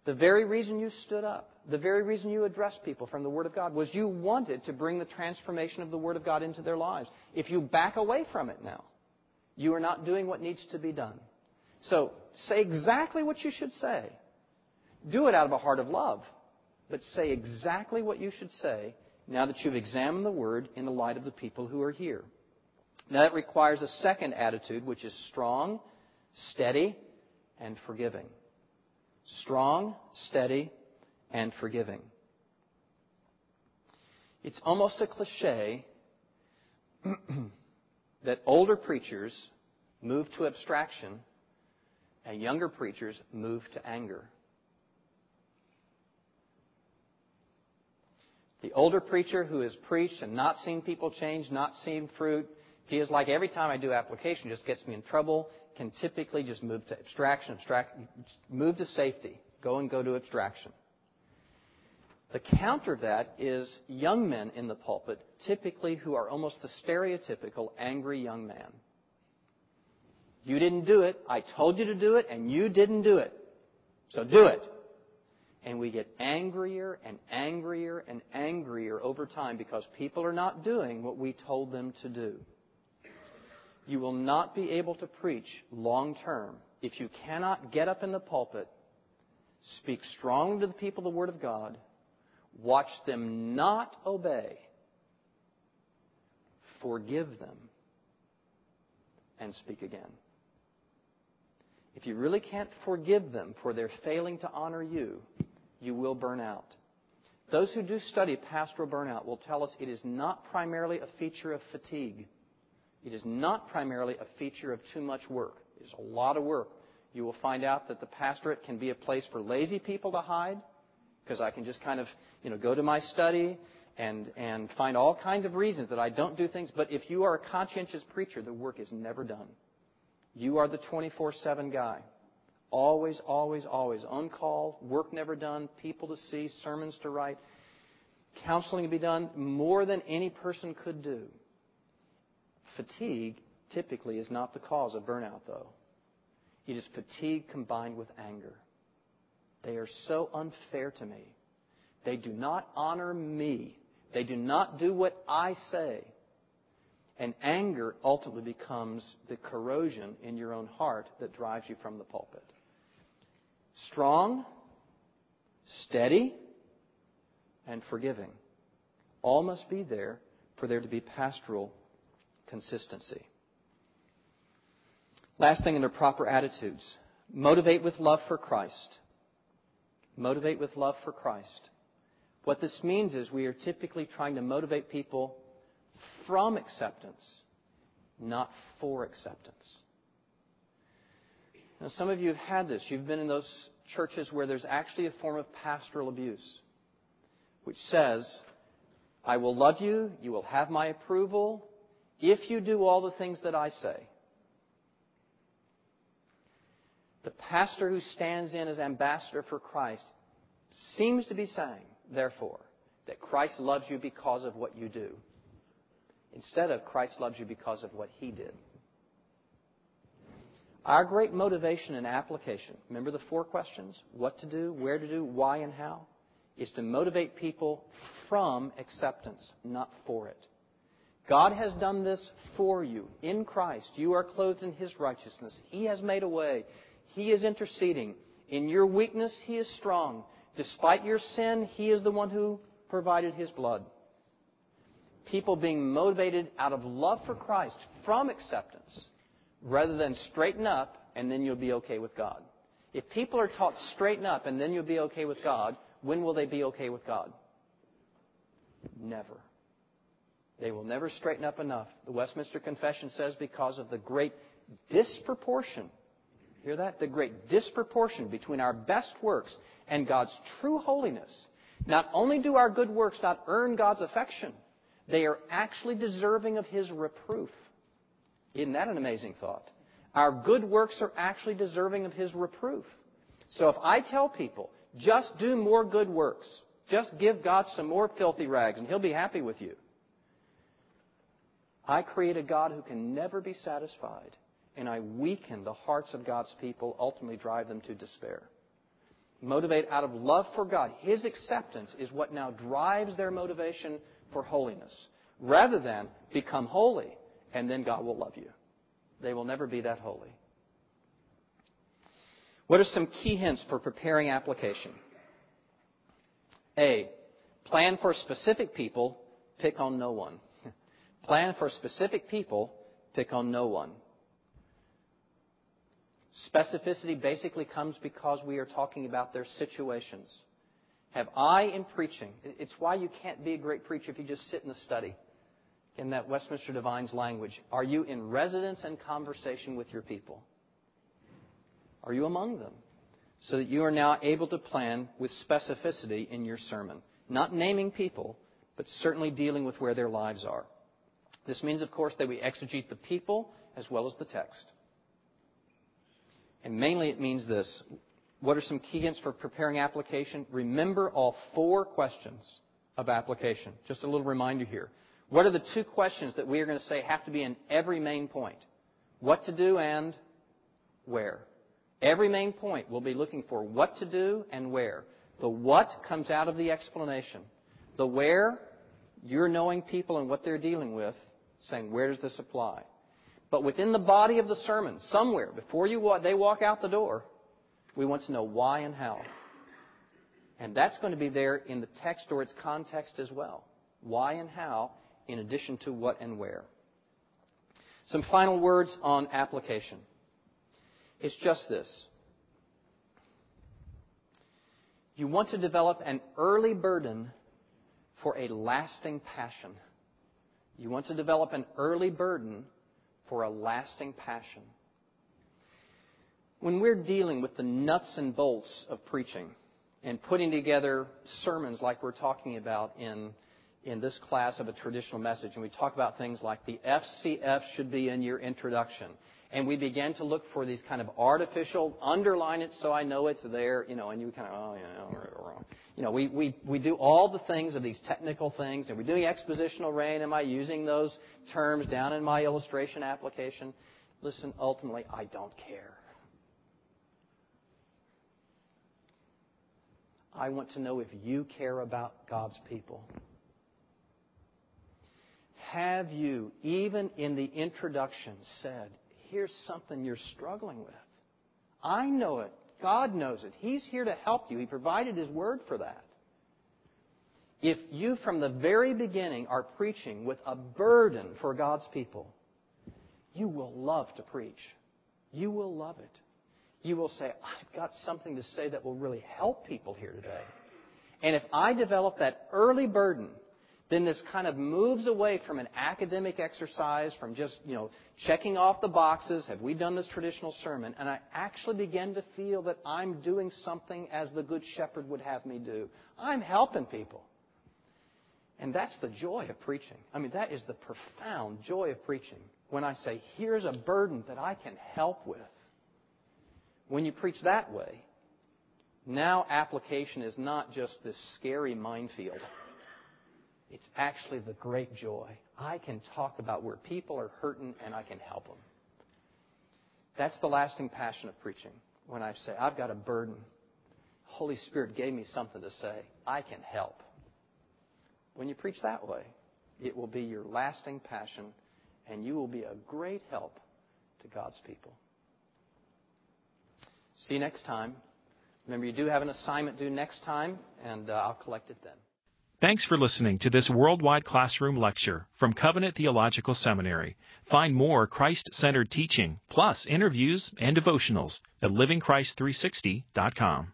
The very reason you stood up, the very reason you addressed people from the Word of God was you wanted to bring the transformation of the Word of God into their lives. If you back away from it now, you are not doing what needs to be done. So say exactly what you should say. Do it out of a heart of love but say exactly what you should say now that you've examined the Word in the light of the people who are here. Now, that requires a second attitude, which is strong, steady, and forgiving. Strong, steady, and forgiving. It's almost a cliche that older preachers move to abstraction and younger preachers move to anger. The older preacher who has preached and not seen people change, not seen fruit, feels like every time I do application just gets me in trouble, can typically just move to abstraction, abstract, move to safety, go and go to abstraction. The counter of that is young men in the pulpit, typically who are almost the stereotypical angry young man. You didn't do it. I told you to do it, and you didn't do it. So do it. And we get angrier and angrier and angrier over time because people are not doing what we told them to do. You will not be able to preach long term if you cannot get up in the pulpit, speak strongly to the people the Word of God, watch them not obey, forgive them, and speak again. If you really can't forgive them for their failing to honor you, you will burn out. Those who do study pastoral burnout will tell us it is not primarily a feature of fatigue. It is not primarily a feature of too much work. It's a lot of work. You will find out that the pastorate can be a place for lazy people to hide because I can just kind of, you know, go to my study and, and find all kinds of reasons that I don't do things. But if you are a conscientious preacher, the work is never done. You are the 24-7 guy. Always, always, always on call, work never done, people to see, sermons to write, counseling to be done, more than any person could do. Fatigue typically is not the cause of burnout, though. It is fatigue combined with anger. They are so unfair to me. They do not honor me. They do not do what I say. And anger ultimately becomes the corrosion in your own heart that drives you from the pulpit. Strong, steady, and forgiving. All must be there for there to be pastoral consistency. Last thing under proper attitudes motivate with love for Christ. Motivate with love for Christ. What this means is we are typically trying to motivate people from acceptance, not for acceptance. Now, some of you have had this. You've been in those churches where there's actually a form of pastoral abuse, which says, I will love you, you will have my approval, if you do all the things that I say. The pastor who stands in as ambassador for Christ seems to be saying, therefore, that Christ loves you because of what you do, instead of Christ loves you because of what he did. Our great motivation and application, remember the four questions? What to do, where to do, why, and how? Is to motivate people from acceptance, not for it. God has done this for you in Christ. You are clothed in His righteousness. He has made a way. He is interceding. In your weakness, He is strong. Despite your sin, He is the one who provided His blood. People being motivated out of love for Christ from acceptance rather than straighten up and then you'll be okay with God. If people are taught straighten up and then you'll be okay with God, when will they be okay with God? Never. They will never straighten up enough. The Westminster Confession says because of the great disproportion. Hear that? The great disproportion between our best works and God's true holiness. Not only do our good works not earn God's affection, they are actually deserving of His reproof. Isn't that an amazing thought? Our good works are actually deserving of His reproof. So if I tell people, just do more good works, just give God some more filthy rags and He'll be happy with you. I create a God who can never be satisfied, and I weaken the hearts of God's people, ultimately drive them to despair. Motivate out of love for God. His acceptance is what now drives their motivation for holiness, rather than become holy, and then God will love you. They will never be that holy. What are some key hints for preparing application? A. Plan for specific people, pick on no one. Plan for specific people, pick on no one. Specificity basically comes because we are talking about their situations. Have I in preaching, it's why you can't be a great preacher if you just sit in the study in that Westminster Divines language. Are you in residence and conversation with your people? Are you among them? So that you are now able to plan with specificity in your sermon. Not naming people, but certainly dealing with where their lives are. This means, of course, that we exegete the people as well as the text. And mainly it means this. What are some key hints for preparing application? Remember all four questions of application. Just a little reminder here. What are the two questions that we are going to say have to be in every main point? What to do and where. Every main point will be looking for what to do and where. The what comes out of the explanation. The where, you're knowing people and what they're dealing with, saying, where does this apply? But within the body of the sermon, somewhere, before you walk, they walk out the door, we want to know why and how. And that's going to be there in the text or its context as well. Why and how, in addition to what and where. Some final words on application. It's just this. You want to develop an early burden for a lasting passion. You want to develop an early burden for a lasting passion. When we're dealing with the nuts and bolts of preaching and putting together sermons like we're talking about in, in this class of a traditional message, and we talk about things like the FCF should be in your introduction, and we began to look for these kind of artificial, underline it so I know it's there, you know, and you kind of, oh, yeah, wrong. You know, we, we, we do all the things of these technical things, and we're doing expositional rain. Am I using those terms down in my illustration application? Listen, ultimately, I don't care. I want to know if you care about God's people. Have you, even in the introduction, said, here's something you're struggling with. I know it. God knows it. He's here to help you. He provided His word for that. If you, from the very beginning, are preaching with a burden for God's people, you will love to preach. You will love it. You will say, I've got something to say that will really help people here today. And if I develop that early burden, then this kind of moves away from an academic exercise, from just, you know, checking off the boxes, have we done this traditional sermon? And I actually begin to feel that I'm doing something as the Good Shepherd would have me do. I'm helping people. And that's the joy of preaching. I mean, that is the profound joy of preaching. When I say, here's a burden that I can help with. When you preach that way, now application is not just this scary minefield. It's actually the great joy. I can talk about where people are hurting and I can help them. That's the lasting passion of preaching. When I say, I've got a burden. Holy Spirit gave me something to say. I can help. When you preach that way, it will be your lasting passion and you will be a great help to God's people. See you next time. Remember, you do have an assignment due next time, and uh, I'll collect it then. Thanks for listening to this worldwide classroom lecture from Covenant Theological Seminary. Find more Christ centered teaching, plus interviews and devotionals at livingchrist360.com.